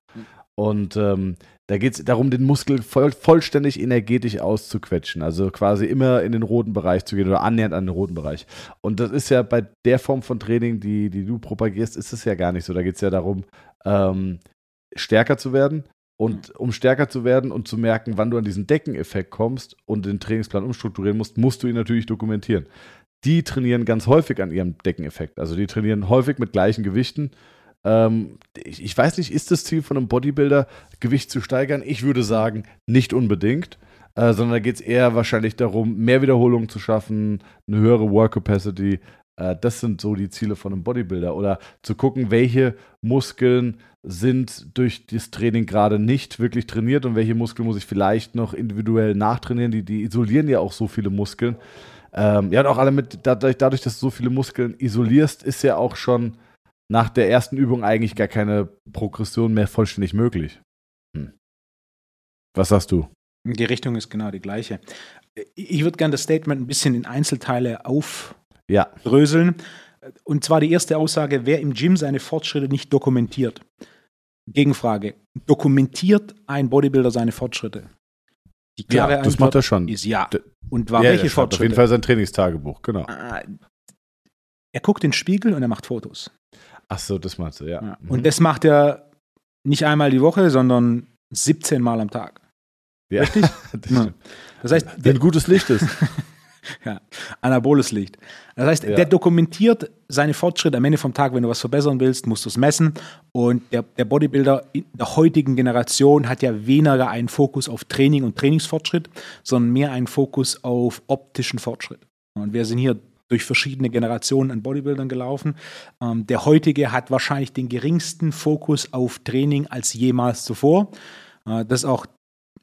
Und ähm, da geht es darum, den Muskel voll, vollständig energetisch auszuquetschen. Also quasi immer in den roten Bereich zu gehen oder annähernd an den roten Bereich. Und das ist ja bei der Form von Training, die, die du propagierst, ist es ja gar nicht so. Da geht es ja darum, ähm, stärker zu werden. Und um stärker zu werden und zu merken, wann du an diesen Deckeneffekt kommst und den Trainingsplan umstrukturieren musst, musst du ihn natürlich dokumentieren. Die trainieren ganz häufig an ihrem Deckeneffekt. Also die trainieren häufig mit gleichen Gewichten. Ähm, ich, ich weiß nicht, ist das Ziel von einem Bodybuilder, Gewicht zu steigern? Ich würde sagen, nicht unbedingt. Äh, sondern da geht es eher wahrscheinlich darum, mehr Wiederholungen zu schaffen, eine höhere Work Capacity. Äh, das sind so die Ziele von einem Bodybuilder. Oder zu gucken, welche Muskeln sind durch das Training gerade nicht wirklich trainiert und welche Muskeln muss ich vielleicht noch individuell nachtrainieren. Die, die isolieren ja auch so viele Muskeln. Ähm, ja, und auch alle mit, dadurch, dadurch, dass du so viele Muskeln isolierst, ist ja auch schon nach der ersten Übung eigentlich gar keine Progression mehr vollständig möglich. Hm. Was sagst du? Die Richtung ist genau die gleiche. Ich würde gerne das Statement ein bisschen in Einzelteile Ja, aufdröseln. Und zwar die erste Aussage, wer im Gym seine Fortschritte nicht dokumentiert. Gegenfrage, dokumentiert ein Bodybuilder seine Fortschritte? Die klare ja das Antwort macht er schon. ist ja. Und war ja, welche schreibt Auf jeden Fortschritte? Fall sein Trainingstagebuch, genau. Ah, Er guckt in den Spiegel und er macht Fotos. Ach so, das meinst du, ja. Ja. Mhm. Und das macht er nicht einmal die Woche, sondern 17 Mal am Tag. ja. richtig? das. Das heißt, Wenn gutes Licht ist. ja, anaboles Licht. Das heißt, Ja. der dokumentiert seine Fortschritte am Ende vom Tag, wenn du was verbessern willst, musst du es messen. Und der, der Bodybuilder in der heutigen Generation hat ja weniger einen Fokus auf Training und Trainingsfortschritt, sondern mehr einen Fokus auf optischen Fortschritt. Und wir sind hier durch verschiedene Generationen an Bodybuildern gelaufen. Ähm, der heutige hat wahrscheinlich den geringsten Fokus auf Training als jemals zuvor. Äh, das ist auch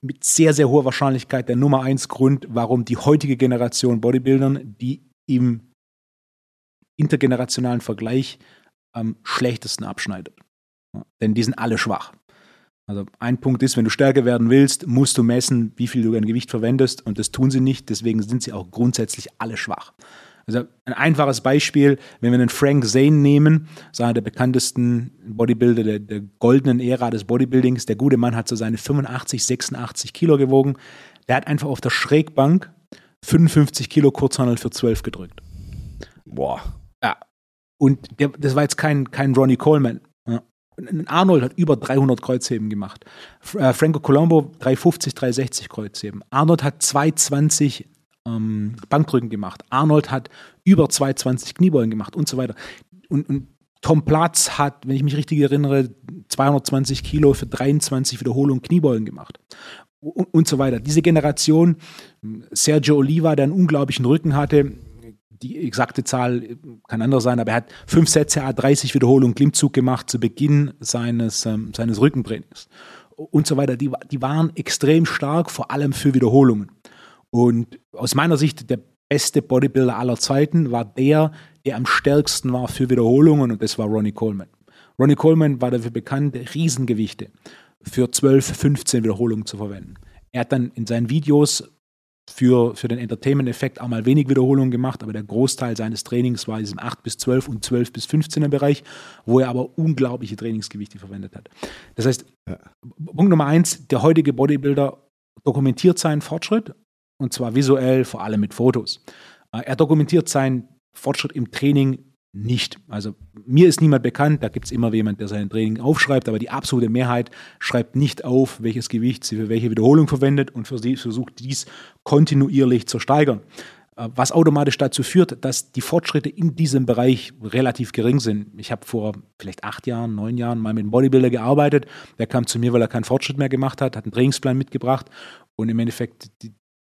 mit sehr, sehr hoher Wahrscheinlichkeit der Nummer eins Grund, warum die heutige Generation Bodybuildern, die im intergenerationalen Vergleich am schlechtesten abschneidet. Ja, denn die sind alle schwach. Also ein Punkt ist, wenn du stärker werden willst, musst du messen, wie viel du an Gewicht verwendest und das tun sie nicht, deswegen sind sie auch grundsätzlich alle schwach. Also ein einfaches Beispiel, wenn wir einen Frank Zane nehmen, einer der bekanntesten Bodybuilder der, der, goldenen Ära des Bodybuildings, der gute Mann hat so seine 85, 86 Kilo gewogen, der hat einfach auf der Schrägbank 55 Kilo Kurzhandel für 12 gedrückt. Boah. Ja. Und der, das war jetzt kein, kein Ronnie Coleman. Ja. Arnold hat über 300 Kreuzheben gemacht. Äh, Franco Colombo 350, 360 Kreuzheben. Arnold hat 220 ähm, Bankdrücken gemacht. Arnold hat über 220 Kniebeugen gemacht und so weiter. Und, und Tom Platz hat, wenn ich mich richtig erinnere, 220 Kilo für 23 Wiederholungen Kniebeugen gemacht. Und, so weiter. Diese Generation, Sergio Oliva, der einen unglaublichen Rücken hatte, die exakte Zahl kann anders sein, aber er hat fünf Sätze, a 30 Wiederholungen Klimmzug gemacht zu Beginn seines, ähm, seines Rückentrainings und so weiter. Die, die waren extrem stark, vor allem für Wiederholungen. Und aus meiner Sicht der beste Bodybuilder aller Zeiten war der, der am stärksten war für Wiederholungen und das war Ronnie Coleman. Ronnie Coleman war dafür bekannt, Riesengewichte für 12, 15 Wiederholungen zu verwenden. Er hat dann in seinen Videos für, für den Entertainment-Effekt auch mal wenig Wiederholungen gemacht, aber der Großteil seines Trainings war in diesem 8 bis 12 und 12 bis 15er Bereich, wo er aber unglaubliche Trainingsgewichte verwendet hat. Das heißt, ja. Punkt Nummer eins, der heutige Bodybuilder dokumentiert seinen Fortschritt und zwar visuell, vor allem mit Fotos. Äh, er dokumentiert seinen Fortschritt im Training nicht. Also mir ist niemand bekannt, da gibt es immer jemand, der sein Training aufschreibt, aber die absolute Mehrheit schreibt nicht auf, welches Gewicht sie für welche Wiederholung verwendet und versucht dies kontinuierlich zu steigern. Äh, was automatisch dazu führt, dass die Fortschritte in diesem Bereich relativ gering sind. Ich habe vor vielleicht acht Jahren, neun Jahren mal mit einem Bodybuilder gearbeitet. Der kam zu mir, weil er keinen Fortschritt mehr gemacht hat, hat einen Trainingsplan mitgebracht und im Endeffekt die,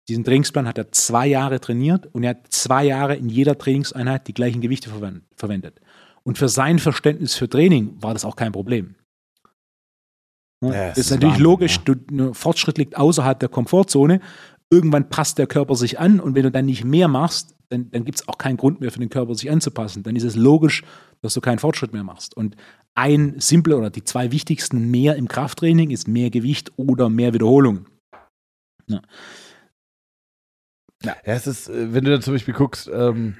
diesen Trainingsplan hat er zwei Jahre trainiert und er hat zwei Jahre in jeder Trainingseinheit die gleichen Gewichte verwendet. Und für sein Verständnis für Training war das auch kein Problem. Ja, das ist natürlich Wahnsinn, logisch, ja. du, ne, Fortschritt liegt außerhalb der Komfortzone. Irgendwann passt der Körper sich an und wenn du dann nicht mehr machst, dann, dann gibt es auch keinen Grund mehr für den Körper, sich anzupassen. Dann ist es logisch, dass du keinen Fortschritt mehr machst. Und ein simpler oder die zwei wichtigsten mehr im Krafttraining ist mehr Gewicht oder mehr Wiederholung. Ja. Ja, es ist, äh, wenn du dann zum Beispiel guckst, ähm,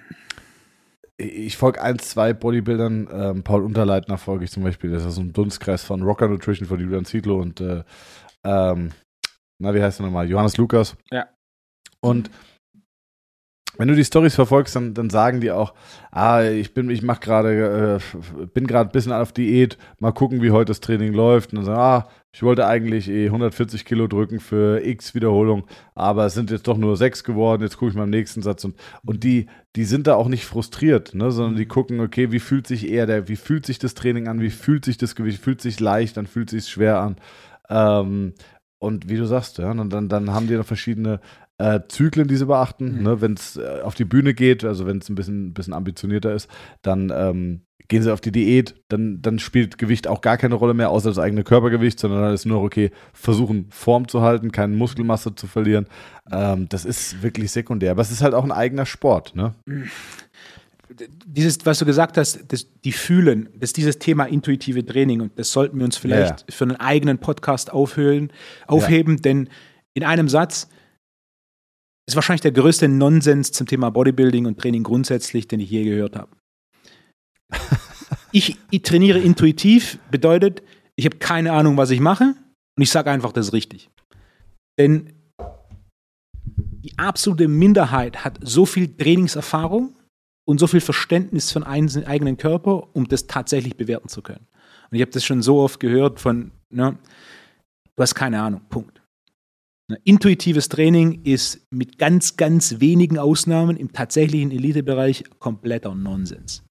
ich folge ein, zwei Bodybuildern, ähm, Paul Unterleitner folge ich zum Beispiel, das ist so ein Dunstkreis von Rocker Nutrition von Julian Zietlow und äh, ähm, na, wie heißt er nochmal? Johannes Lukas. Ja. Und wenn du die Stories verfolgst, dann, dann sagen die auch, ah, ich bin, ich mach gerade, äh, bin gerade ein bisschen auf Diät, mal gucken, wie heute das Training läuft. Und dann sagen, ah, ich wollte eigentlich eh 140 Kilo drücken für X Wiederholung, aber es sind jetzt doch nur sechs geworden, jetzt gucke ich mal im nächsten Satz. Und, und die, die sind da auch nicht frustriert, ne, sondern die gucken, okay, wie fühlt sich eher der, wie fühlt sich das Training an, wie fühlt sich das Gewicht, fühlt sich leicht, dann fühlt sich schwer an. Ähm, und wie du sagst, ja, und dann, dann haben die noch verschiedene äh, Zyklen, die sie beachten. Mhm. Ne? Wenn es äh, auf die Bühne geht, also wenn es ein bisschen, bisschen ambitionierter ist, dann ähm, gehen sie auf die Diät, dann, dann spielt Gewicht auch gar keine Rolle mehr, außer das eigene Körpergewicht, sondern dann ist nur, okay, versuchen Form zu halten, keine Muskelmasse zu verlieren. Ähm, das ist wirklich sekundär. Aber es ist halt auch ein eigener Sport. Ne? Dieses, was du gesagt hast, das, die fühlen, das ist dieses Thema intuitive Training und das sollten wir uns vielleicht ja. für einen eigenen Podcast aufhören, aufheben, ja. denn in einem Satz, ist wahrscheinlich der größte Nonsens zum Thema Bodybuilding und Training grundsätzlich, den ich je gehört habe. Ich, ich, trainiere intuitiv, bedeutet, ich habe keine Ahnung, was ich mache und ich sage einfach, das ist richtig. Denn die absolute Minderheit hat so viel Trainingserfahrung und so viel Verständnis für einen eigenen Körper, um das tatsächlich bewerten zu können. Und ich habe das schon so oft gehört von, ne, du hast keine Ahnung, Punkt. Intuitives Training ist mit ganz, ganz wenigen Ausnahmen im tatsächlichen Elitebereich kompletter Nonsens.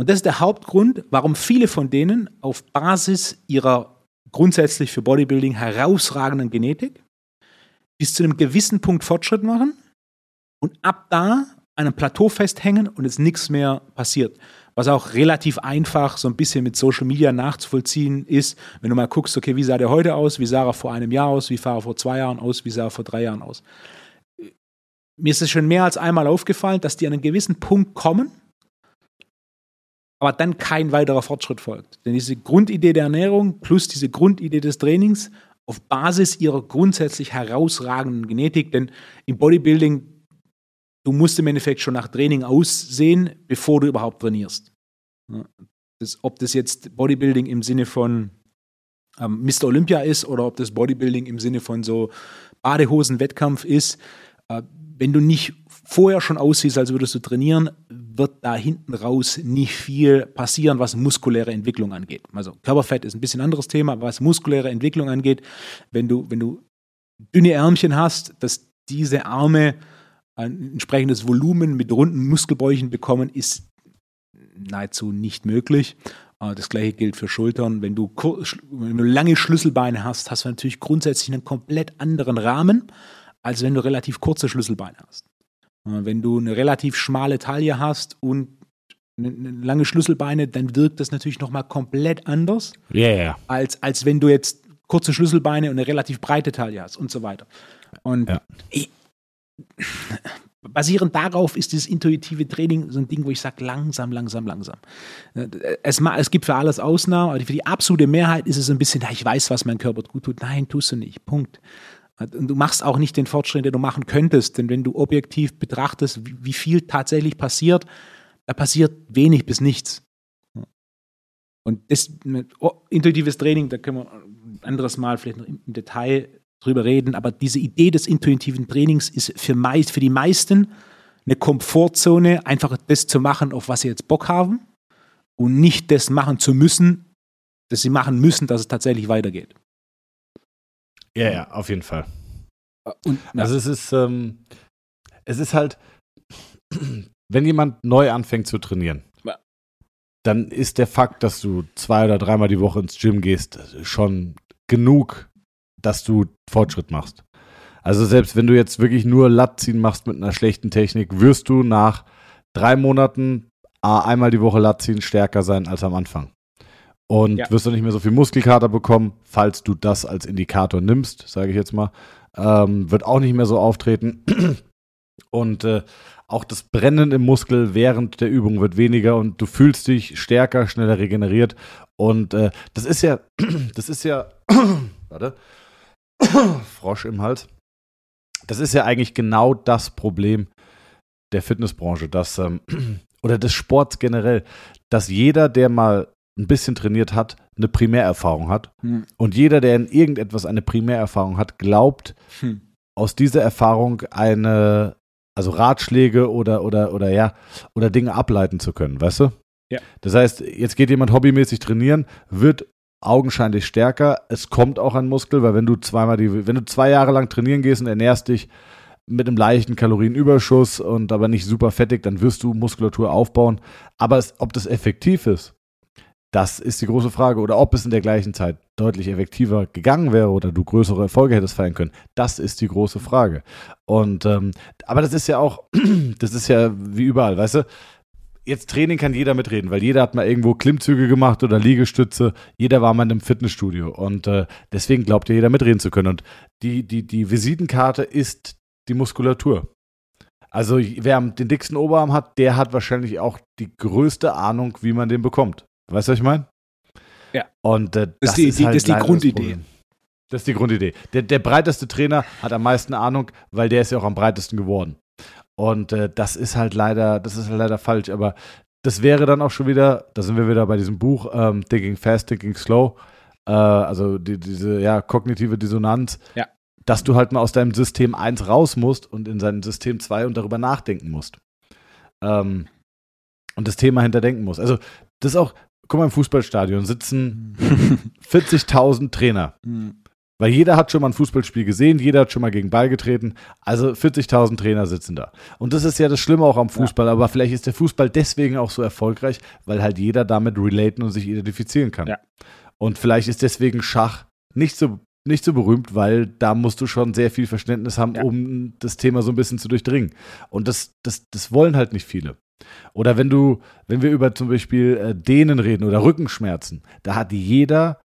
Und das ist der Hauptgrund, warum viele von denen auf Basis ihrer grundsätzlich für Bodybuilding herausragenden Genetik bis zu einem gewissen Punkt Fortschritt machen und ab da an einem Plateau festhängen und es nichts mehr passiert. Was auch relativ einfach so ein bisschen mit Social Media nachzuvollziehen ist, wenn du mal guckst, okay, wie sah der heute aus, wie sah er vor einem Jahr aus, wie sah er vor zwei Jahren aus, wie sah er vor drei Jahren aus. Mir ist es schon mehr als einmal aufgefallen, dass die an einen gewissen Punkt kommen, aber dann kein weiterer Fortschritt folgt. Denn diese Grundidee der Ernährung plus diese Grundidee des Trainings auf Basis ihrer grundsätzlich herausragenden Genetik, denn im Bodybuilding, du musst im Endeffekt schon nach Training aussehen, bevor du überhaupt trainierst. Das, ob das jetzt Bodybuilding im Sinne von ähm, Mr. Olympia ist oder ob das Bodybuilding im Sinne von so Badehosen-Wettkampf ist, äh, wenn du nicht vorher schon aussiehst, als würdest du trainieren, wird da hinten raus nicht viel passieren, was muskuläre Entwicklung angeht. Also Körperfett ist ein bisschen anderes Thema, aber was muskuläre Entwicklung angeht, wenn du, wenn du dünne Ärmchen hast, dass diese Arme ein entsprechendes Volumen mit runden Muskelbäuchen bekommen, ist nahezu nicht möglich. Äh, das gleiche gilt für Schultern. Wenn du, wenn du lange Schlüsselbeine hast, hast du natürlich grundsätzlich einen komplett anderen Rahmen, als wenn du relativ kurze Schlüsselbeine hast. Äh, wenn du eine relativ schmale Taille hast und lange Schlüsselbeine, dann wirkt das natürlich nochmal komplett anders, yeah. als, als wenn du jetzt kurze Schlüsselbeine und eine relativ breite Taille hast und so weiter. Und ja. ich, basierend darauf ist dieses intuitive Training so ein Ding, wo ich sage, langsam, langsam, langsam. Äh, es, es gibt für alles Ausnahmen, aber für die absolute Mehrheit ist es ein bisschen, ich weiß, was mein Körper gut tut. Nein, tust du nicht. Punkt. Und du machst auch nicht den Fortschritt, den du machen könntest, denn wenn du objektiv betrachtest, wie viel tatsächlich passiert, da passiert wenig bis nichts. Und das oh, intuitives Training, da können wir ein anderes Mal vielleicht noch im Detail drüber reden, aber diese Idee des intuitiven Trainings ist für, meist, für die meisten eine Komfortzone, einfach das zu machen, auf was sie jetzt Bock haben und nicht das machen zu müssen, das sie machen müssen, dass es tatsächlich weitergeht. Ja, ja, auf jeden Fall. Und, ja. Also es ist, ähm, es ist halt, wenn jemand neu anfängt zu trainieren, dann ist der Fakt, dass du zwei oder dreimal die Woche ins Gym gehst, schon genug, dass du Fortschritt machst. Also selbst wenn du jetzt wirklich nur Latziehen machst mit einer schlechten Technik, wirst du nach drei Monaten einmal die Woche Latziehen stärker sein als am Anfang und ja. wirst du nicht mehr so viel Muskelkater bekommen, falls du das als Indikator nimmst, sage ich jetzt mal. Ähm, wird auch nicht mehr so auftreten. Und äh, auch das Brennen im Muskel während der Übung wird weniger und du fühlst dich stärker, schneller regeneriert. Und äh, das ist ja, das ist ja, warte, Frosch im Hals. Das ist ja eigentlich genau das Problem der Fitnessbranche, dass, ähm, oder des Sports generell, dass jeder, der mal ein bisschen trainiert hat, eine Primärerfahrung hat. Hm. Und jeder, der in irgendetwas eine Primärerfahrung hat, glaubt, hm. aus dieser Erfahrung eine, also Ratschläge oder, oder, oder ja, oder Dinge ableiten zu können, weißt du? Ja. Das heißt, jetzt geht jemand hobbymäßig trainieren, wird augenscheinlich stärker. Es kommt auch an Muskel, weil wenn du zweimal die, wenn du zwei Jahre lang trainieren gehst und ernährst dich mit einem leichten Kalorienüberschuss und aber nicht super fettig, dann wirst du Muskulatur aufbauen. Aber es, ob das effektiv ist, das ist die große Frage. Oder ob es in der gleichen Zeit deutlich effektiver gegangen wäre oder du größere Erfolge hättest feiern können. Das ist die große Frage. Und ähm, aber das ist ja auch, das ist ja wie überall, weißt du? Jetzt Training kann jeder mitreden, weil jeder hat mal irgendwo Klimmzüge gemacht oder Liegestütze. Jeder war mal in einem Fitnessstudio und äh, deswegen glaubt ja jeder mitreden zu können. Und die, die, die Visitenkarte ist die Muskulatur. Also wer den dicksten Oberarm hat, der hat wahrscheinlich auch die größte Ahnung, wie man den bekommt. Weißt du, was ich meine? Ja. Und äh, das, das, ist die, ist halt das ist die Grundidee. Das ist die Grundidee. Der, der breiteste Trainer hat am meisten Ahnung, weil der ist ja auch am breitesten geworden. Und äh, das ist halt leider, das ist halt leider falsch. Aber das wäre dann auch schon wieder, da sind wir wieder bei diesem Buch ähm, Thinking Fast, Thinking Slow, äh, also die, diese ja, kognitive Dissonanz, ja. dass du halt mal aus deinem System 1 raus musst und in sein System 2 und darüber nachdenken musst. Ähm, und das Thema hinterdenken musst. Also das ist auch, guck mal, im Fußballstadion sitzen 40.000 Trainer. Hm. Weil jeder hat schon mal ein Fußballspiel gesehen, jeder hat schon mal gegen Ball getreten. Also 40.000 Trainer sitzen da. Und das ist ja das Schlimme auch am Fußball. Ja. Aber vielleicht ist der Fußball deswegen auch so erfolgreich, weil halt jeder damit relaten und sich identifizieren kann. Ja. Und vielleicht ist deswegen Schach nicht so nicht so berühmt, weil da musst du schon sehr viel Verständnis haben, Ja. um das Thema so ein bisschen zu durchdringen. Und das, das, das wollen halt nicht viele. Oder wenn du, wenn wir über zum Beispiel äh, Dehnen reden oder Rückenschmerzen, da hat jeder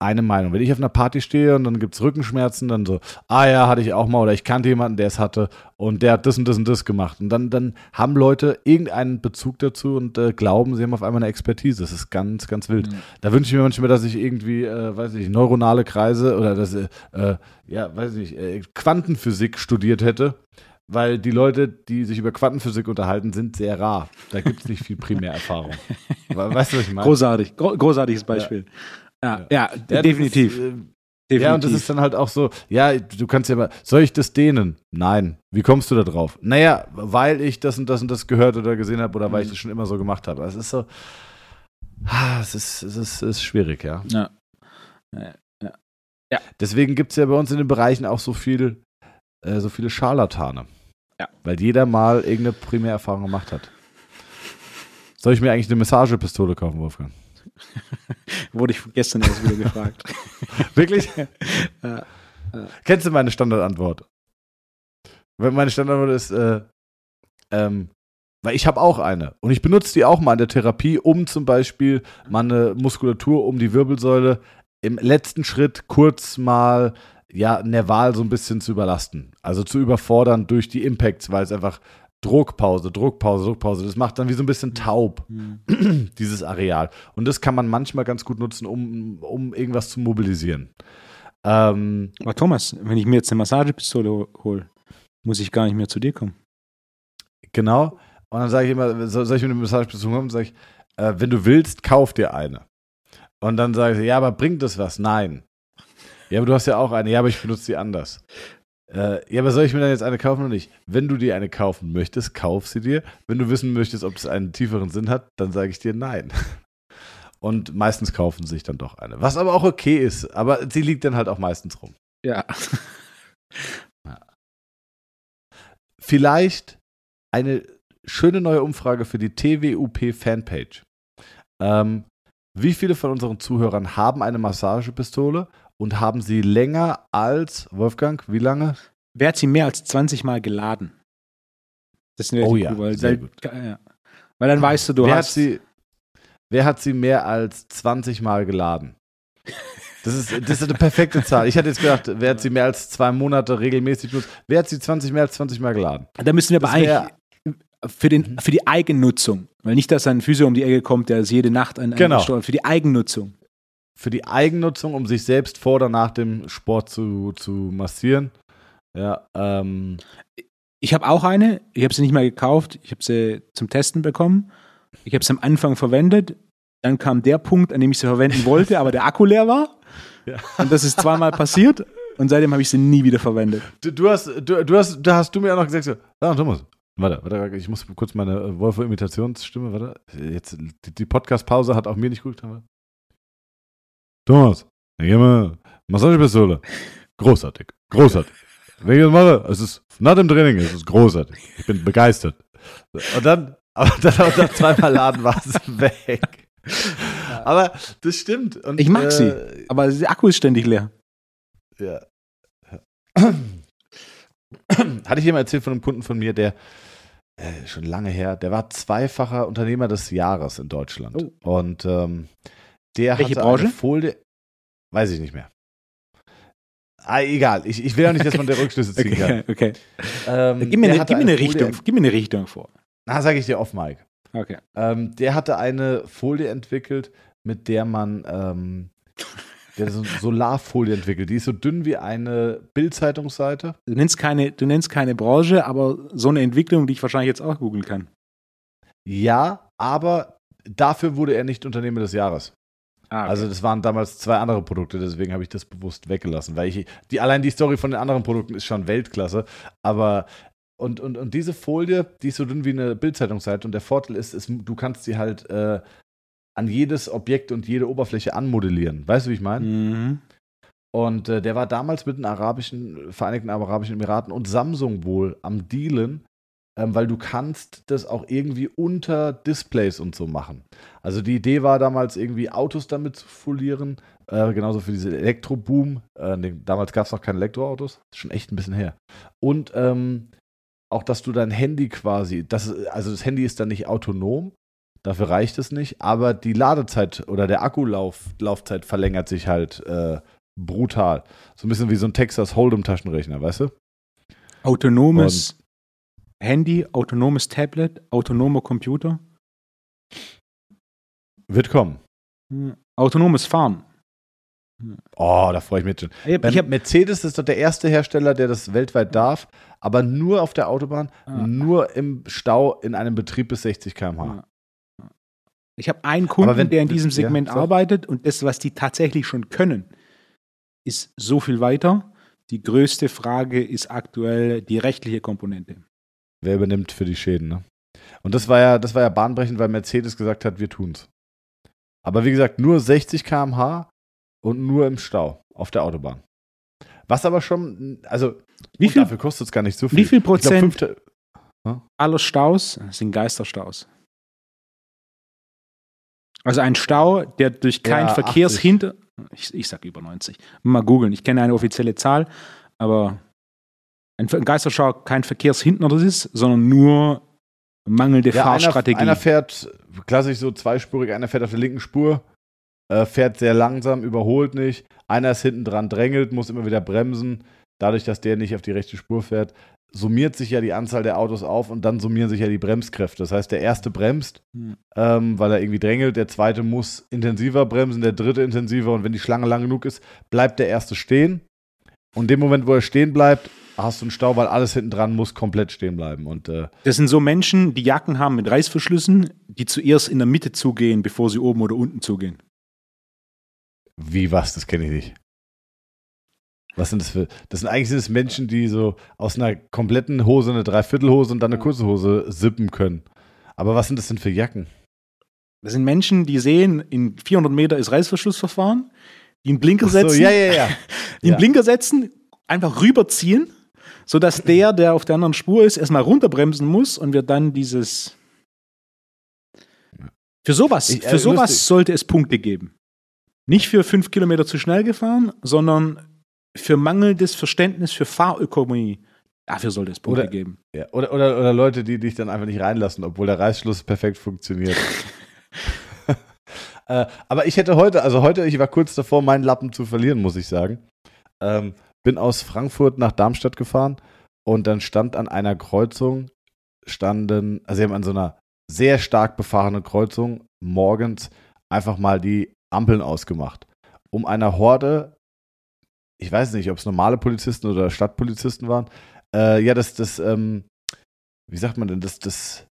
eine Meinung. Wenn ich auf einer Party stehe und dann gibt es Rückenschmerzen, dann so, ah ja, hatte ich auch mal oder ich kannte jemanden, der es hatte und der hat das und das und das gemacht. Und dann, dann haben Leute irgendeinen Bezug dazu und äh, glauben, sie haben auf einmal eine Expertise. Das ist ganz, ganz wild. Mhm. Da wünsche ich mir manchmal, dass ich irgendwie, äh, weiß ich, neuronale Kreise oder das, äh, äh, ja, weiß ich, äh, Quantenphysik studiert hätte. Weil die Leute, die sich über Quantenphysik unterhalten, sind sehr rar. Da gibt es nicht viel Primärerfahrung. We- weißt du, was ich meine? Großartig, gro großartiges Beispiel. Ja, ja, Ja, das definitiv. Ist, äh, definitiv. Ja, und das ist dann halt auch so, ja, du kannst ja mal, soll ich das dehnen? Nein. Wie kommst du da drauf? Naja, weil ich das und das und das gehört oder gesehen habe oder weil ich Mhm. das schon immer so gemacht habe. Es ist so, ah, es ist, es ist, es ist schwierig, ja. ja. Deswegen gibt es ja bei uns in den Bereichen auch so viel, äh, so viele Scharlatane. Ja. Weil jeder mal irgendeine Primärerfahrung gemacht hat. Soll ich mir eigentlich eine Massagepistole kaufen, Wolfgang? Wurde ich gestern erst wieder gefragt. Wirklich? Ja. Kennst du meine Standardantwort? Meine Standardantwort ist, äh, ähm, weil ich habe auch eine. Und ich benutze die auch mal in der Therapie, um zum Beispiel meine Muskulatur um die Wirbelsäule im letzten Schritt kurz mal ja, nerval so ein bisschen zu überlasten. Also zu überfordern durch die Impacts, weil es einfach Druckpause, Druckpause, Druckpause, das macht dann wie so ein bisschen taub, Hm. dieses Areal. Und das kann man manchmal ganz gut nutzen, um, um irgendwas zu mobilisieren. Ähm, Aber Thomas, wenn ich mir jetzt eine Massagepistole ho- hole, muss ich gar nicht mehr zu dir kommen. Genau. Und dann sage ich immer, soll, soll ich mit einer Massagepistole kommen? Sage ich, äh, wenn du willst, kauf dir eine. Und dann sage ich, ja, aber bringt das was? Nein. Ja, aber du hast ja auch eine. Ja, aber ich benutze die anders. Äh, ja, aber soll ich mir dann jetzt eine kaufen oder nicht? Wenn du dir eine kaufen möchtest, kauf sie dir. Wenn du wissen möchtest, ob das einen tieferen Sinn hat, dann sage ich dir nein. Und meistens kaufen sie sich dann doch eine. Was aber auch okay ist. Aber sie liegt dann halt auch meistens rum. Ja. vielleicht eine schöne neue Umfrage für die TWUP Fanpage. Ähm, wie viele von unseren Zuhörern haben eine Massagepistole und haben sie länger als, Wolfgang, wie lange? Wer hat sie mehr als 20 Mal geladen? Das wäre Oh cool, ja, weil, sehr weil, gut. ja. weil dann weißt du, du wer, hat hast. sie, wer hat sie mehr als 20 Mal geladen? Das ist, das ist eine perfekte Zahl. Ich hatte jetzt gedacht, wer hat sie mehr als zwei Monate regelmäßig benutzt? Wer hat sie 20 mehr als 20 Mal geladen? da müssen wir aber Das wär- eigentlich für, den, Mhm. für die Eigennutzung, weil nicht, dass ein Physio um die Ecke kommt, der ist jede Nacht ein, ein Genau. Steuer, für die Eigennutzung. Für die Eigennutzung, um sich selbst vor oder nach dem Sport zu, zu massieren. Ja, ähm, Ich habe auch eine, ich habe sie nicht mehr gekauft, ich habe sie zum Testen bekommen. Ich habe sie am Anfang verwendet, dann kam der Punkt, an dem ich sie verwenden wollte, aber der Akku leer war. Ja. Und das ist zweimal passiert und seitdem habe ich sie nie wieder verwendet. Du, du hast, du, du hast, da hast du mir auch noch gesagt, so, ah, Thomas, warte, warte, ich muss kurz meine äh, Wolfer-Imitationsstimme, warte, jetzt, die, die Podcast-Pause hat auch mir nicht gut getan. Thomas, dann gehen wir, Massagepistole, großartig, großartig. Wenn ich das mache, es ist, nach dem Training, es ist großartig, ich bin begeistert. Und dann, aber dann auch nach zweimal Laden war es weg. Aber das stimmt. Und, Ich mag sie. äh, Aber der Akku ist ständig leer. Ja. Hatte ich mal erzählt von einem Kunden von mir, der äh, schon lange her, der war zweifacher Unternehmer des Jahres in Deutschland. Und ähm, der Welche hatte Branche? eine Folie, weiß ich nicht mehr. Ah, egal, ich, ich will auch nicht, dass man der Rückschlüsse ziehen kann. Okay, okay. Ähm, Gib mir, eine, gib, mir eine Richtung, gib mir eine Richtung vor. Na, sage ich dir off, Mike. Okay. Ähm, der hatte eine Folie entwickelt, mit der man ähm, der so eine Solarfolie entwickelt. Die ist so dünn wie eine Bildzeitungsseite. Du nennst, keine, du nennst keine Branche, aber so eine Entwicklung, die ich wahrscheinlich jetzt auch googeln kann. Ja, aber dafür wurde er nicht Unternehmer des Jahres. Ah, okay. Also das waren damals zwei andere Produkte, deswegen habe ich das bewusst weggelassen, weil ich die allein die Story von den anderen Produkten ist schon Weltklasse, aber und, und, und diese Folie, die ist so dünn wie eine Bildzeitungsseite und der Vorteil ist, ist du kannst sie halt äh, an jedes Objekt und jede Oberfläche anmodellieren. Weißt du, wie ich meine? Mhm. Und äh, der war damals mit den arabischen, Vereinigten Arabischen Emiraten und Samsung wohl am Dealen, ähm, weil du kannst das auch irgendwie unter Displays und so machen. Also die Idee war damals irgendwie Autos damit zu folieren, äh, genauso für diese Elektroboom. Äh, nee, damals gab es noch keine Elektroautos, das ist schon echt ein bisschen her. Und ähm, auch, dass du dein Handy quasi, das, also das Handy ist dann nicht autonom, dafür reicht es nicht, aber die Ladezeit oder der Akkulaufzeit verlängert sich halt äh, brutal. So ein bisschen wie so ein Texas Hold'em Taschenrechner, weißt du? Autonomes Handy, autonomes Tablet, autonomer Computer. Wird kommen. Hm. Autonomes Fahren. Oh, da freue ich mich schon. Ich hab, ich hab, Mercedes ist doch der erste Hersteller, der das weltweit darf, aber nur auf der Autobahn, ah. nur im Stau in einem Betrieb bis 60 km/h. Ich habe einen Kunden, wenn, der in diesem Segment ja, so. arbeitet und das, was die tatsächlich schon können, ist so viel weiter. Die größte Frage ist aktuell die rechtliche Komponente. Wer übernimmt für die Schäden, ne? Und das war ja, das war ja bahnbrechend, weil Mercedes gesagt hat, wir tun's. Aber wie gesagt, nur 60 km/h und nur im Stau auf der Autobahn. Was aber schon, also wie viel, dafür kostet es gar nicht so viel. Wie viel Prozent glaub, hm? aller Staus sind Geisterstaus? Also ein Stau, der durch kein ja, Verkehrshinter, ich, ich sag über 90, mal googeln, ich kenne eine offizielle Zahl, aber ein Geisterstau kein Verkehrshindernis ist, sondern nur mangelnde ja, Fahrstrategie. Einer, einer fährt klassisch so zweispurig, einer fährt auf der linken Spur, äh, fährt sehr langsam, überholt nicht. Einer ist hinten dran, drängelt, muss immer wieder bremsen. Dadurch, dass der nicht auf die rechte Spur fährt, summiert sich ja die Anzahl der Autos auf und dann summieren sich ja die Bremskräfte. Das heißt, der erste bremst, hm. ähm, weil er irgendwie drängelt, der zweite muss intensiver bremsen, der dritte intensiver und wenn die Schlange lang genug ist, bleibt der erste stehen. Und in dem Moment, wo er stehen bleibt, hast du einen Stau, weil alles hinten dran muss komplett stehen bleiben. Und, äh das sind so Menschen, die Jacken haben mit Reißverschlüssen, die zuerst in der Mitte zugehen, bevor sie oben oder unten zugehen. Wie was? Das kenne ich nicht. Was sind das für. Das sind eigentlich sind es Menschen, die so aus einer kompletten Hose eine Dreiviertelhose und dann eine kurze Hose sippen können. Aber was sind das denn für Jacken? Das sind Menschen, die sehen, in 400 Meter ist Reißverschlussverfahren, die einen Blinker setzen, so, ja, ja, ja. den ja. Blinker setzen, einfach rüberziehen, sodass der, der auf der anderen Spur ist, erstmal runterbremsen muss und wir dann dieses. Für sowas, ich, äh, für sowas sollte es Punkte geben. Nicht für fünf Kilometer zu schnell gefahren, sondern für mangelndes Verständnis für Fahrökonomie. Dafür sollte es Punkte oder, geben. Ja, oder, oder, oder Leute, die dich dann einfach nicht reinlassen, obwohl der Reißschluss perfekt funktioniert. äh, aber ich hätte heute, also heute, ich war kurz davor, meinen Lappen zu verlieren, muss ich sagen. Ähm, bin aus Frankfurt nach Darmstadt gefahren und dann stand an einer Kreuzung, standen, also sie haben an so einer sehr stark befahrenen Kreuzung morgens einfach mal die Ampeln ausgemacht, um einer Horde, ich weiß nicht, ob es normale Polizisten oder Stadtpolizisten waren, äh, ja, das, das, ähm, wie sagt man denn, das, das,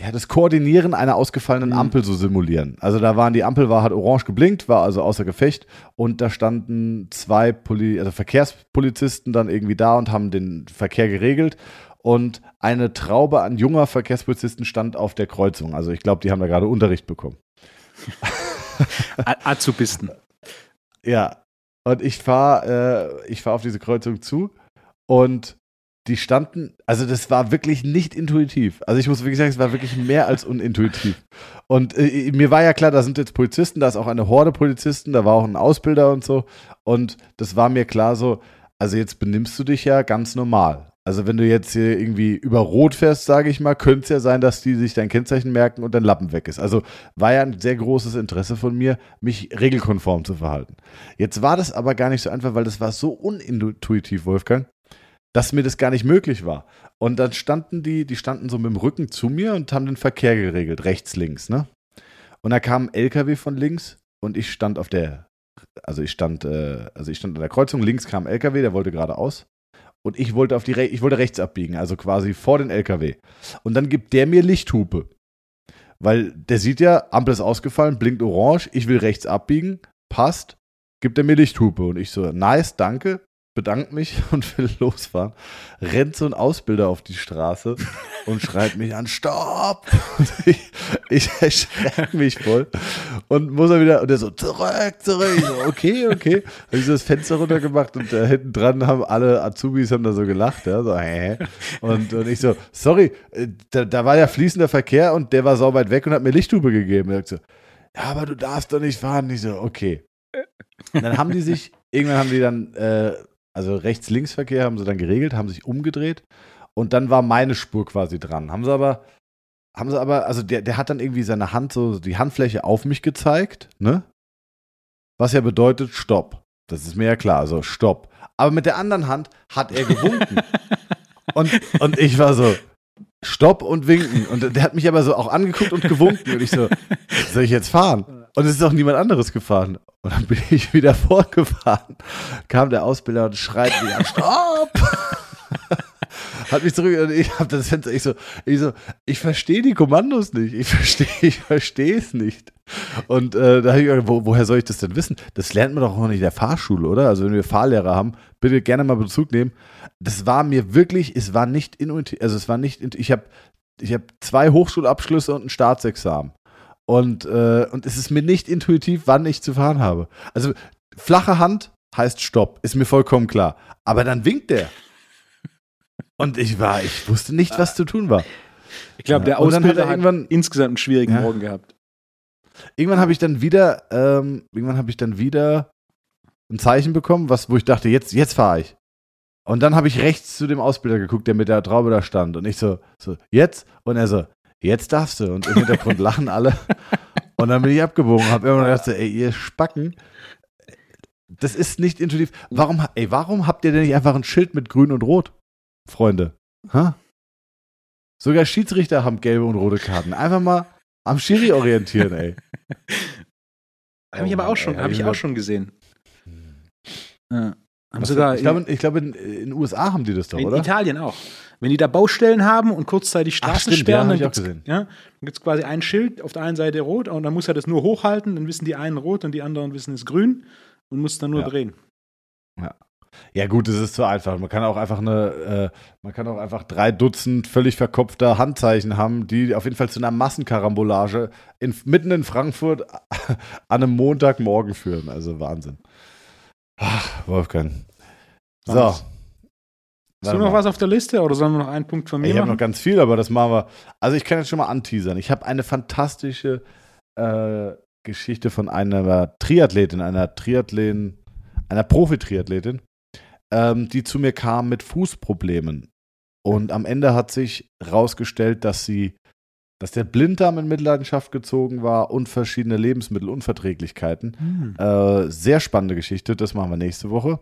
ja, das Koordinieren einer ausgefallenen mhm. Ampel so simulieren. Also da waren die Ampel war hat orange geblinkt, war also außer Gefecht und da standen zwei Poli also Verkehrspolizisten dann irgendwie da und haben den Verkehr geregelt und eine Traube an junger Verkehrspolizisten stand auf der Kreuzung. Also ich glaube, die haben da gerade Unterricht bekommen. Azubisten. Ja. Und ich fahre äh, fahr auf diese Kreuzung zu und die standen, also das war wirklich nicht intuitiv. Also ich muss wirklich sagen, es war wirklich mehr als unintuitiv. Und äh, mir war ja klar, da sind jetzt Polizisten, da ist auch eine Horde Polizisten, da war auch ein Ausbilder und so. Und das war mir klar so, also jetzt benimmst du dich ja ganz normal. Also wenn du jetzt hier irgendwie über Rot fährst, sage ich mal, könnte es ja sein, dass die sich dein Kennzeichen merken und dein Lappen weg ist. Also war ja ein sehr großes Interesse von mir, mich regelkonform zu verhalten. Jetzt war das aber gar nicht so einfach, weil das war so unintuitiv, Wolfgang, dass mir das gar nicht möglich war. Und dann standen die, die standen so mit dem Rücken zu mir und haben den Verkehr geregelt, rechts, links, ne? Und da kam ein LKW von links und ich stand auf der, also ich stand, äh, also ich stand an der Kreuzung, links kam ein LKW, der wollte geradeaus und ich wollte auf die Re ich wollte rechts abbiegen, also quasi vor den LKW. Und dann gibt der mir Lichthupe. Weil der sieht ja, Ampel ist ausgefallen, blinkt orange, ich will rechts abbiegen, passt, gibt er mir Lichthupe und ich so nice, danke, bedanke mich und will losfahren. Rennt so ein Ausbilder auf die Straße und schreit mich an, stopp! Und ich, ich erschrecke mich voll und muss er wieder, und er so, zurück, zurück. So, okay, okay. Habe ich so das Fenster runtergemacht und da hinten dran haben alle Azubis haben da so gelacht, ja, so, hä? Und, und ich so, sorry, äh, da, da war ja fließender Verkehr und der war so weit weg und hat mir Lichthupe gegeben. Er so, ja, aber du darfst doch nicht fahren. Ich so, okay. Und dann haben die sich, irgendwann haben die dann, äh, also Rechts-Links-Verkehr haben sie dann geregelt, haben sich umgedreht und dann war meine Spur quasi dran. Haben sie aber, haben sie aber, also der, der hat dann irgendwie seine Hand so, die Handfläche auf mich gezeigt, ne? Was ja bedeutet Stopp. Das ist mir ja klar, also Stopp. Aber mit der anderen Hand hat er gewunken. und, und ich war so, Stopp und winken. Und der hat mich aber so auch angeguckt und gewunken. Und ich so, soll ich jetzt fahren? Und es ist auch niemand anderes gefahren. Und dann bin ich wieder vorgefahren. Kam der Ausbilder und schreit mich an, Stopp! hat mich zurück und ich habe das Fenster, ich so, ich so, ich verstehe die Kommandos nicht. Ich verstehe, ich verstehe es nicht. Und äh, da habe ich gedacht, wo, woher soll ich das denn wissen? Das lernt man doch auch nicht in der Fahrschule, oder? Also wenn wir Fahrlehrer haben, bitte gerne mal Bezug nehmen. Das war mir wirklich, es war nicht intuitiv, also es war nicht, ich habe ich hab zwei Hochschulabschlüsse und ein Staatsexamen. Und, äh, und es ist mir nicht intuitiv, wann ich zu fahren habe. Also flache Hand heißt Stopp, ist mir vollkommen klar. Aber dann winkt der. Und ich war, ich wusste nicht, was zu tun war. Ich glaube, der Ausbilder hat, hat insgesamt einen schwierigen ja. Morgen gehabt. Irgendwann habe ich dann wieder, ähm, irgendwann habe ich dann wieder ein Zeichen bekommen, was, wo ich dachte, jetzt, jetzt fahre ich. Und dann habe ich rechts zu dem Ausbilder geguckt, der mit der Traube da stand. Und ich so, so, jetzt? Und er so, jetzt darfst du. Und im Hintergrund lachen alle. Und dann bin ich abgebogen habe immer gedacht, so, ey, ihr Spacken, das ist nicht intuitiv. Warum, ey, warum habt ihr denn nicht einfach ein Schild mit grün und rot? Freunde. Ha? Sogar Schiedsrichter haben gelbe und rote Karten. Einfach mal am Schiri orientieren, ey. Habe ich aber auch schon, habe ich auch schon gesehen. Ja. Haben sogar ich glaube, ich glaube in den USA haben die das doch, in oder? In Italien auch. Wenn die da Baustellen haben und kurzzeitig Straßen sperren, ja, dann gibt es quasi ein Schild, auf der einen Seite rot und dann muss er das nur hochhalten, dann wissen die einen rot und die anderen wissen es grün und muss dann nur ja. drehen. Ja. Ja, gut, es ist zu einfach. Man kann auch einfach eine, äh, man kann auch einfach drei Dutzend völlig verkopfter Handzeichen haben, die auf jeden Fall zu einer Massenkarambolage in, mitten in Frankfurt an einem Montagmorgen führen. Also Wahnsinn. Ach, Wolfgang. So. Hast du noch was auf der Liste oder sollen wir noch einen Punkt von mir Ich habe noch ganz viel, aber das machen wir. Also ich kann jetzt schon mal anteasern. Ich habe eine fantastische äh, Geschichte von einer Triathletin, einer Triathletin, einer Profi-Triathletin, ähm, die zu mir kam mit Fußproblemen. Und am Ende hat sich herausgestellt, dass sie, dass der Blinddarm in Mitleidenschaft gezogen war und verschiedene Lebensmittelunverträglichkeiten. Mhm. Äh, sehr spannende Geschichte, das machen wir nächste Woche.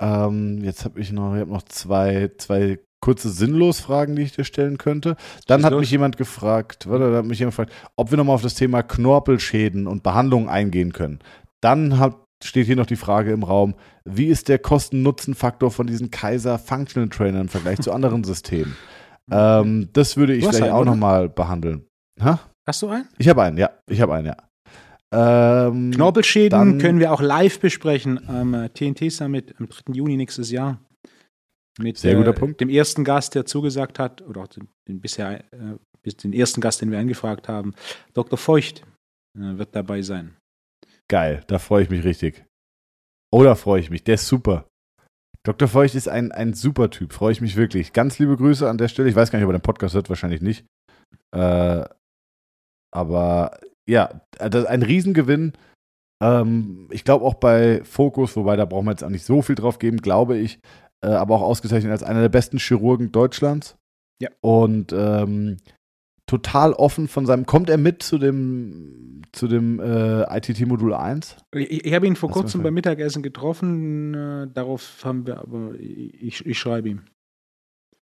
Ähm, jetzt habe ich noch, ich hab noch zwei, zwei kurze Sinnlos-Fragen, die ich dir stellen könnte. Dann hat los? mich jemand gefragt, warte, hat mich jemand gefragt, ob wir nochmal auf das Thema Knorpelschäden und Behandlungen eingehen können. Dann hat steht hier noch die Frage im Raum, wie ist der Kosten-Nutzen-Faktor von diesen Kaiser Functional Trainern im Vergleich zu anderen Systemen? Ähm, das würde ich vielleicht auch nochmal behandeln. Ha? Hast du einen? Ich habe einen, ja. Ich habe einen, ja. Ähm, Knorpelschäden können wir auch live besprechen am äh, TNT Summit am 3. Juni nächstes Jahr. Mit Sehr guter äh, Punkt. dem ersten Gast, der zugesagt hat, oder auch den, den bisher äh, den ersten Gast, den wir angefragt haben, Dr. Feucht äh, wird dabei sein. Geil, da freue ich mich richtig. Oh, da freue ich mich. Der ist super. Dr. Feucht ist ein, ein super Typ, freue ich mich wirklich. Ganz liebe Grüße an der Stelle. Ich weiß gar nicht, ob er den Podcast hört, wahrscheinlich nicht. Äh, aber ja, das ist ein Riesengewinn. Ähm, ich glaube auch bei Focus, wobei da brauchen wir jetzt auch nicht so viel drauf geben, glaube ich, äh, aber auch ausgezeichnet als einer der besten Chirurgen Deutschlands. Ja. Und ähm, total offen von seinem. Kommt er mit zu dem, zu dem äh, ITT Modul 1? Ich, ich habe ihn vor Was kurzem beim Mittagessen getroffen. Äh, darauf haben wir aber. Ich, ich schreibe ihm.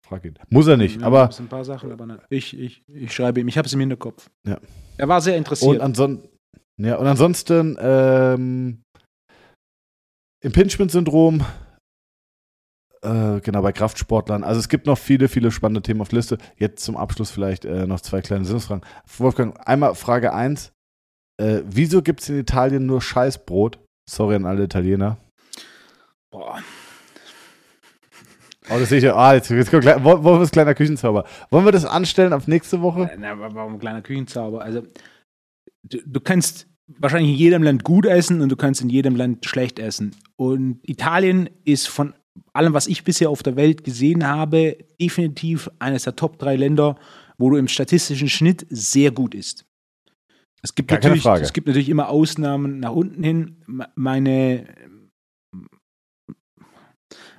Frag ihn. Muss er nicht, ja, aber. ein paar Sachen, aber nein. Ich, ich, ich schreibe ihm. Ich habe es im Hinterkopf. Ja. Er war sehr interessiert. Und, anson ja, und ansonsten ähm, Impingement-Syndrom äh, genau, bei Kraftsportlern. Also es gibt noch viele, viele spannende Themen auf der Liste. Jetzt zum Abschluss vielleicht äh, noch zwei kleine Sinnesfragen. Wolfgang, einmal Frage 1. Äh, wieso gibt es in Italien nur Scheißbrot? Sorry an alle Italiener. Boah. Oh, das sehe ich ja. Ah, jetzt, jetzt kommt Wolf ist kleiner Küchenzauber. Wollen wir das anstellen auf nächste Woche? Na, aber warum kleiner Küchenzauber? Also, du, du kannst wahrscheinlich in jedem Land gut essen und du kannst in jedem Land schlecht essen. Und Italien ist von allem, was ich bisher auf der Welt gesehen habe, definitiv eines der Top drei Länder, wo du im statistischen Schnitt sehr gut isst. Es gibt, Gar natürlich, es gibt natürlich immer Ausnahmen nach unten hin. Me- Meine,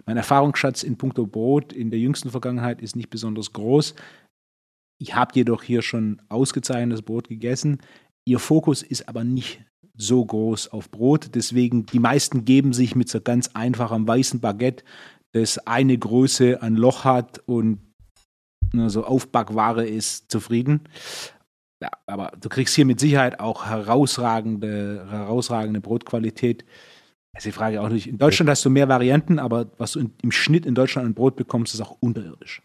mein Erfahrungsschatz in puncto Brot in der jüngsten Vergangenheit ist nicht besonders groß. Ich habe jedoch hier schon ausgezeichnetes Brot gegessen. Ihr Fokus ist aber nicht so groß auf Brot. Deswegen, die meisten geben sich mit so ganz einfachem weißen Baguette, das eine Größe an Loch hat und nur so Aufbackware ist, zufrieden. Ja, aber du kriegst hier mit Sicherheit auch herausragende, herausragende Brotqualität. Also die Frage auch nicht. In Deutschland hast du mehr Varianten, aber was du in, im Schnitt in Deutschland an Brot bekommst, ist auch unterirdisch.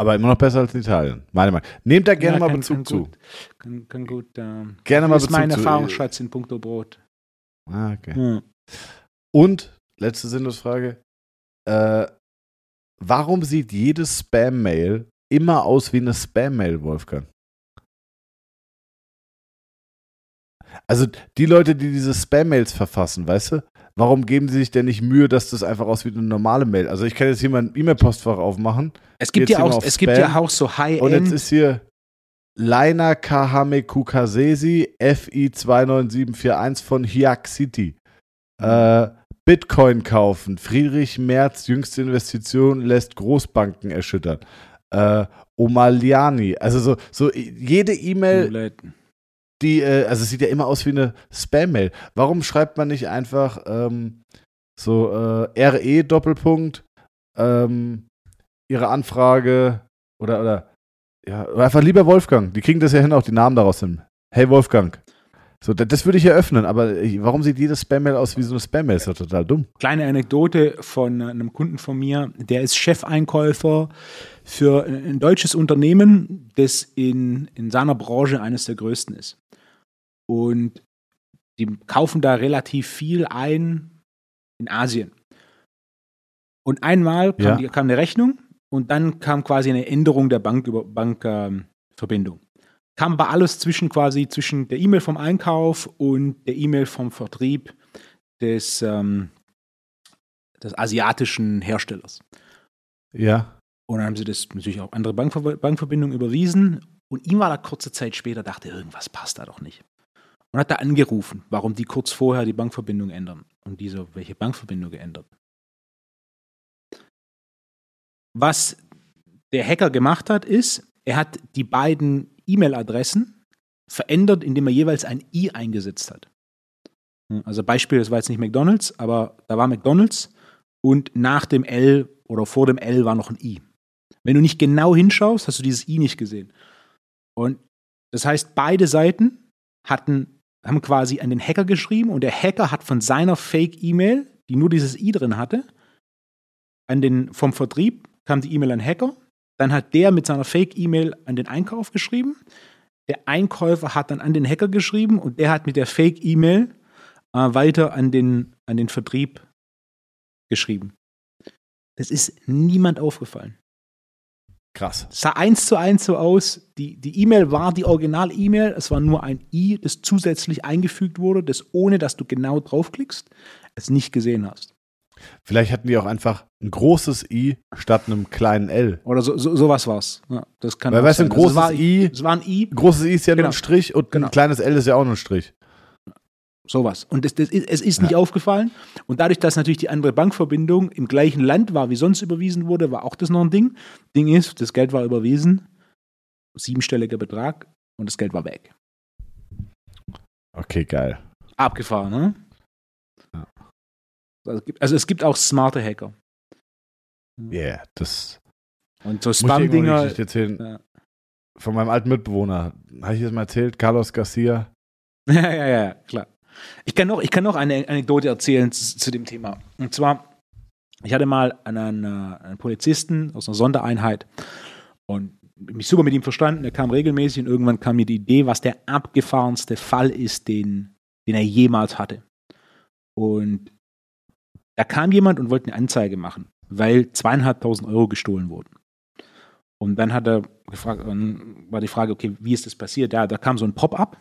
Aber immer noch besser als in Italien. Meine Meinung. Nehmt da gerne Ja, mal kann- Bezug kann zu. Gut, kann, kann gut. ähm, Gerne mal das ist mein Bezug zu- Erfahrungsschatz in puncto Brot. Ah, okay. Ja. Und, letzte Sinnlosfrage. Äh, warum sieht jedes Spam-Mail immer aus wie eine Spam-Mail, Wolfgang? Also die Leute, die diese Spam-Mails verfassen, weißt du, warum geben sie sich denn nicht Mühe, dass das einfach aussieht wie eine normale Mail? Also ich kann jetzt hier mal ein E-Mail-Postfach aufmachen Es gibt ja auch, es gibt Spam. ja auch so und jetzt High-End. ist hier Laina Kahame Kukasesi FI29741 von Hiak City. Äh, Bitcoin kaufen. Friedrich Merz jüngste Investition lässt Großbanken erschüttern. Äh, Omaliani. Also so, so jede E-Mail, die, äh, also es sieht ja immer aus wie eine Spam-Mail. Warum schreibt man nicht einfach ähm, so äh, RE Doppelpunkt, ähm, ihre Anfrage oder, oder, ja, oder einfach lieber Wolfgang. Die kriegen das ja hin, auch die Namen daraus hin. Hey Wolfgang. So, das, würde ich ja öffnen, aber äh, warum sieht jedes Spam-Mail aus wie so eine Spam-Mail? Ist doch total dumm. Kleine Anekdote von einem Kunden von mir, der ist Chefeinkäufer für ein deutsches Unternehmen, das in, in seiner Branche eines der größten ist. Und die kaufen da relativ viel ein in Asien. Und einmal kam, Ja. die, kam eine Rechnung und dann kam quasi eine Änderung der Bank Bankverbindung. Ähm, Verbindung. kam aber alles zwischen quasi zwischen der E-Mail vom Einkauf und der E-Mail vom Vertrieb des, ähm, des asiatischen Herstellers. Ja. Und dann haben sie das natürlich auch andere Bankver Bankverbindungen überwiesen. Und ihm war da kurze Zeit später, dachte, irgendwas passt da doch nicht. Und hat da angerufen, warum die kurz vorher die Bankverbindung ändern. Und die so, welche Bankverbindung geändert? Was der Hacker gemacht hat, ist, er hat die beiden E-Mail-Adressen verändert, indem er jeweils ein I eingesetzt hat. Also Beispiel, das war jetzt nicht McDonald's, aber da war McDonald's und nach dem L oder vor dem L war noch ein I. Wenn du nicht genau hinschaust, hast du dieses I nicht gesehen. Und das heißt, beide Seiten hatten, haben quasi an den Hacker geschrieben und der Hacker hat von seiner Fake-E-Mail, die nur dieses I drin hatte, an den, vom Vertrieb kam die E-Mail an Hacker. Dann hat der mit seiner Fake-E-Mail an den Einkauf geschrieben. Der Einkäufer hat dann an den Hacker geschrieben und der hat mit der Fake-E-Mail äh, weiter an den, an den Vertrieb geschrieben. Das ist niemand aufgefallen. Krass. Es sah eins zu eins so aus. Die die E-Mail war die Original-E-Mail. Es war nur ein I, das zusätzlich eingefügt wurde, das ohne, dass du genau draufklickst, es nicht gesehen hast. Vielleicht hatten die auch einfach ein großes I statt einem kleinen L. Oder so, so, sowas war's. Ja, das kann Weil weißt du, ein. Also großes es war, I, Es war ein I, großes I ist ja nur Genau. ein Strich und Genau. ein kleines L ist ja auch nur ein Strich. Sowas. Und das, das es ist nicht aufgefallen. Und dadurch, dass natürlich die andere Bankverbindung im gleichen Land war, wie sonst überwiesen wurde, war auch das noch ein Ding. Ding ist, das Geld war überwiesen, siebenstelliger Betrag und das Geld war weg. Okay, geil. Abgefahren, ne? Ja. Also, es gibt- also es gibt auch smarte Hacker. Yeah, das Und so Spam-Dinger. Ja. Von meinem alten Mitbewohner. Habe ich das mal erzählt? Carlos Garcia. Ja, ja, ja, klar. Ich kann noch, ich kann noch eine Anekdote erzählen zu, zu dem Thema. Und zwar, ich hatte mal einen, äh, einen Polizisten aus einer Sondereinheit und mich super mit ihm verstanden. Er kam regelmäßig und irgendwann kam mir die Idee, was der abgefahrenste Fall ist, den, den er jemals hatte. Und da kam jemand und wollte eine Anzeige machen. weil zweieinhalbtausend Euro gestohlen wurden. Und dann hat er gefragt, war die Frage, okay, wie ist das passiert? Ja, da kam so ein Pop-up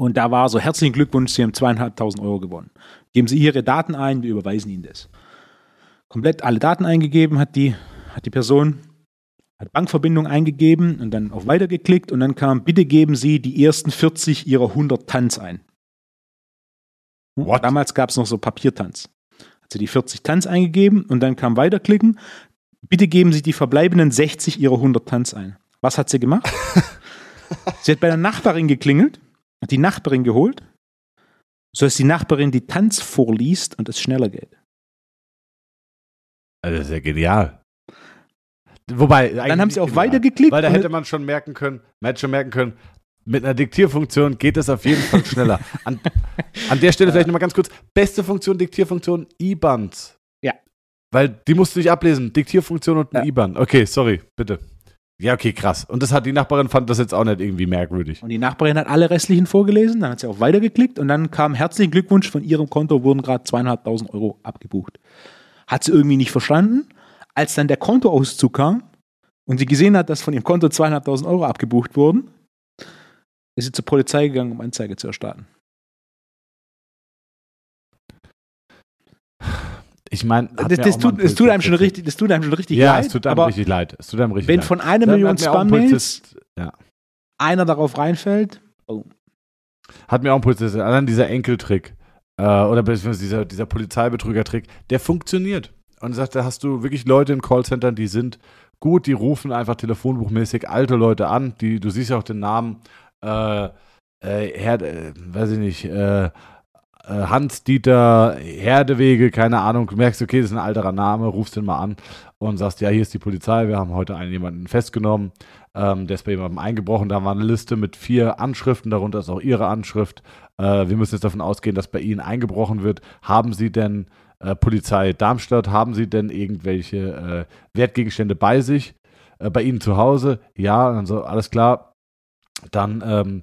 und da war so, herzlichen Glückwunsch, Sie haben zweieinhalbtausend Euro gewonnen. Geben Sie Ihre Daten ein, wir überweisen Ihnen das. Komplett alle Daten eingegeben hat die, hat die Person, hat Bankverbindung eingegeben und dann auf Weiter geklickt und dann kam, bitte geben Sie die ersten 40 Ihrer 100 Tanz ein. What? Damals gab es noch so Papiertanz. Hat sie die 40 Tanz eingegeben und dann kam Weiterklicken. Bitte geben Sie die verbleibenden 60 Ihrer 100 Tanz ein. Was hat sie gemacht? sie hat bei der Nachbarin geklingelt, die Nachbarin geholt, sodass die Nachbarin die Tanz vorliest und es schneller geht. Also das ist ja genial. Wobei, Dann haben sie auch weitergeklickt. Weil da hätte man schon merken können, man hätte schon merken können, mit einer Diktierfunktion geht es auf jeden Fall schneller. An, an der Stelle vielleicht nochmal ganz kurz, beste Funktion, Diktierfunktion, IBANs. Ja. Weil die musst du nicht ablesen, Diktierfunktion und ein Ja. IBAN. Okay, sorry, bitte. Ja, okay, krass. Und das hat die Nachbarin fand das jetzt auch nicht irgendwie merkwürdig. Und die Nachbarin hat alle restlichen vorgelesen, dann hat sie auf Weiter geklickt und dann kam herzlichen Glückwunsch, von ihrem Konto wurden gerade zweieinhalbtausend Euro abgebucht. Hat sie irgendwie nicht verstanden. Als dann der Kontoauszug kam und sie gesehen hat, dass von ihrem Konto zweieinhalbtausend Euro abgebucht wurden, ist sie zur Polizei gegangen, um Anzeige zu erstatten. Ich meine, Das, das, tut, das, tut einem schon richtig, das tut einem schon richtig Ja, leid. es tut einem aber richtig leid. Es tut einem richtig wenn leid. von einer Million ein Spam-Mails ja. einer darauf reinfällt, Hat mir auch ein Polizist, allein dieser Enkeltrick äh, oder beziehungsweise dieser, dieser Polizeibetrüger-Trick, der funktioniert. Und sagt, da hast du wirklich Leute in Callcentern, die sind gut, die rufen einfach telefonbuchmäßig alte Leute an, die, du siehst ja auch den Namen, äh, äh, Herd, äh, weiß ich nicht, äh, Hans-Dieter Herdewege, keine Ahnung, du merkst, okay, das ist ein alterer Name, rufst den mal an und sagst, ja, hier ist die Polizei, wir haben heute einen jemanden festgenommen, ähm, der ist bei jemandem eingebrochen, da war eine Liste mit vier Anschriften, darunter ist auch Ihre Anschrift. Äh, wir müssen jetzt davon ausgehen, dass bei Ihnen eingebrochen wird. Haben Sie denn äh, Polizei Darmstadt, haben Sie denn irgendwelche äh, Wertgegenstände bei sich, äh, bei Ihnen zu Hause? Ja, und dann so, alles klar. Dann ähm,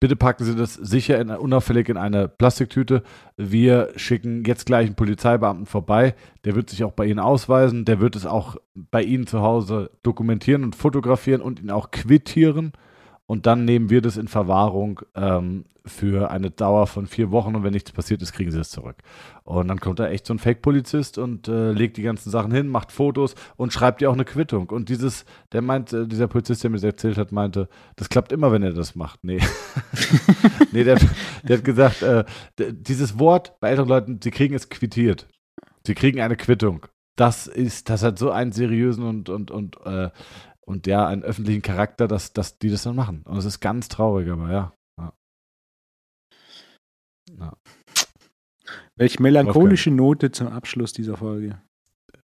bitte packen Sie das sicher in, unauffällig in eine Plastiktüte. Wir schicken jetzt gleich einen Polizeibeamten vorbei. Der wird sich auch bei Ihnen ausweisen. Der wird es auch bei Ihnen zu Hause dokumentieren und fotografieren und ihn auch quittieren. Und dann nehmen wir das in Verwahrung ähm, für eine Dauer von vier Wochen und wenn nichts passiert ist, kriegen sie es zurück. Und dann kommt da echt so ein Fake-Polizist und äh, legt die ganzen Sachen hin, macht Fotos und schreibt dir auch eine Quittung. Und dieses, der meint, äh, dieser Polizist, der mir das erzählt hat, meinte, das klappt immer, wenn er das macht. Nee. nee, der, der hat gesagt, äh, dieses Wort bei älteren Leuten, sie kriegen es quittiert. Sie kriegen eine Quittung. Das ist, das hat so einen seriösen und, und, und, äh, und ja, einen öffentlichen Charakter, dass, dass die das dann machen. Und es ist ganz traurig, aber ja. welche melancholische Note zum Abschluss dieser Folge.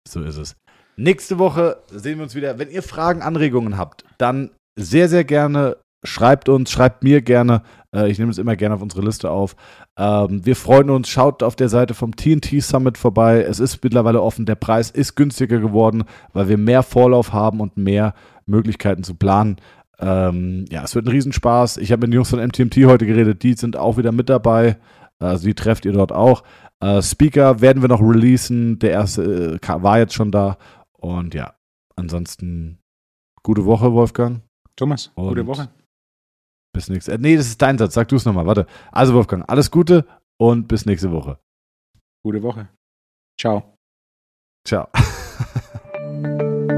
So ist es. Nächste Woche sehen wir uns wieder. Wenn ihr Fragen, Anregungen habt, dann sehr, sehr gerne schreibt uns, schreibt mir gerne. Äh, ich nehme es immer gerne auf unsere Liste auf. Ähm, wir freuen uns. Schaut auf der Seite vom TNT Summit vorbei. Es ist mittlerweile offen. Der Preis ist günstiger geworden, weil wir mehr Vorlauf haben und mehr Möglichkeiten zu planen. Ähm, ja, es wird ein Riesenspaß. Ich habe mit den Jungs von MTMT heute geredet. Die sind auch wieder mit dabei. Also die trefft ihr dort auch. Äh, Speaker werden wir noch releasen. Der erste äh, war jetzt schon da. Und ja, ansonsten gute Woche, Wolfgang. Thomas, gute Und- Woche bis nächste. Äh, nee, das ist dein Satz. Sag du es nochmal. Warte. Also, Wolfgang, alles Gute und bis nächste Woche. Gute Woche. Ciao. Ciao.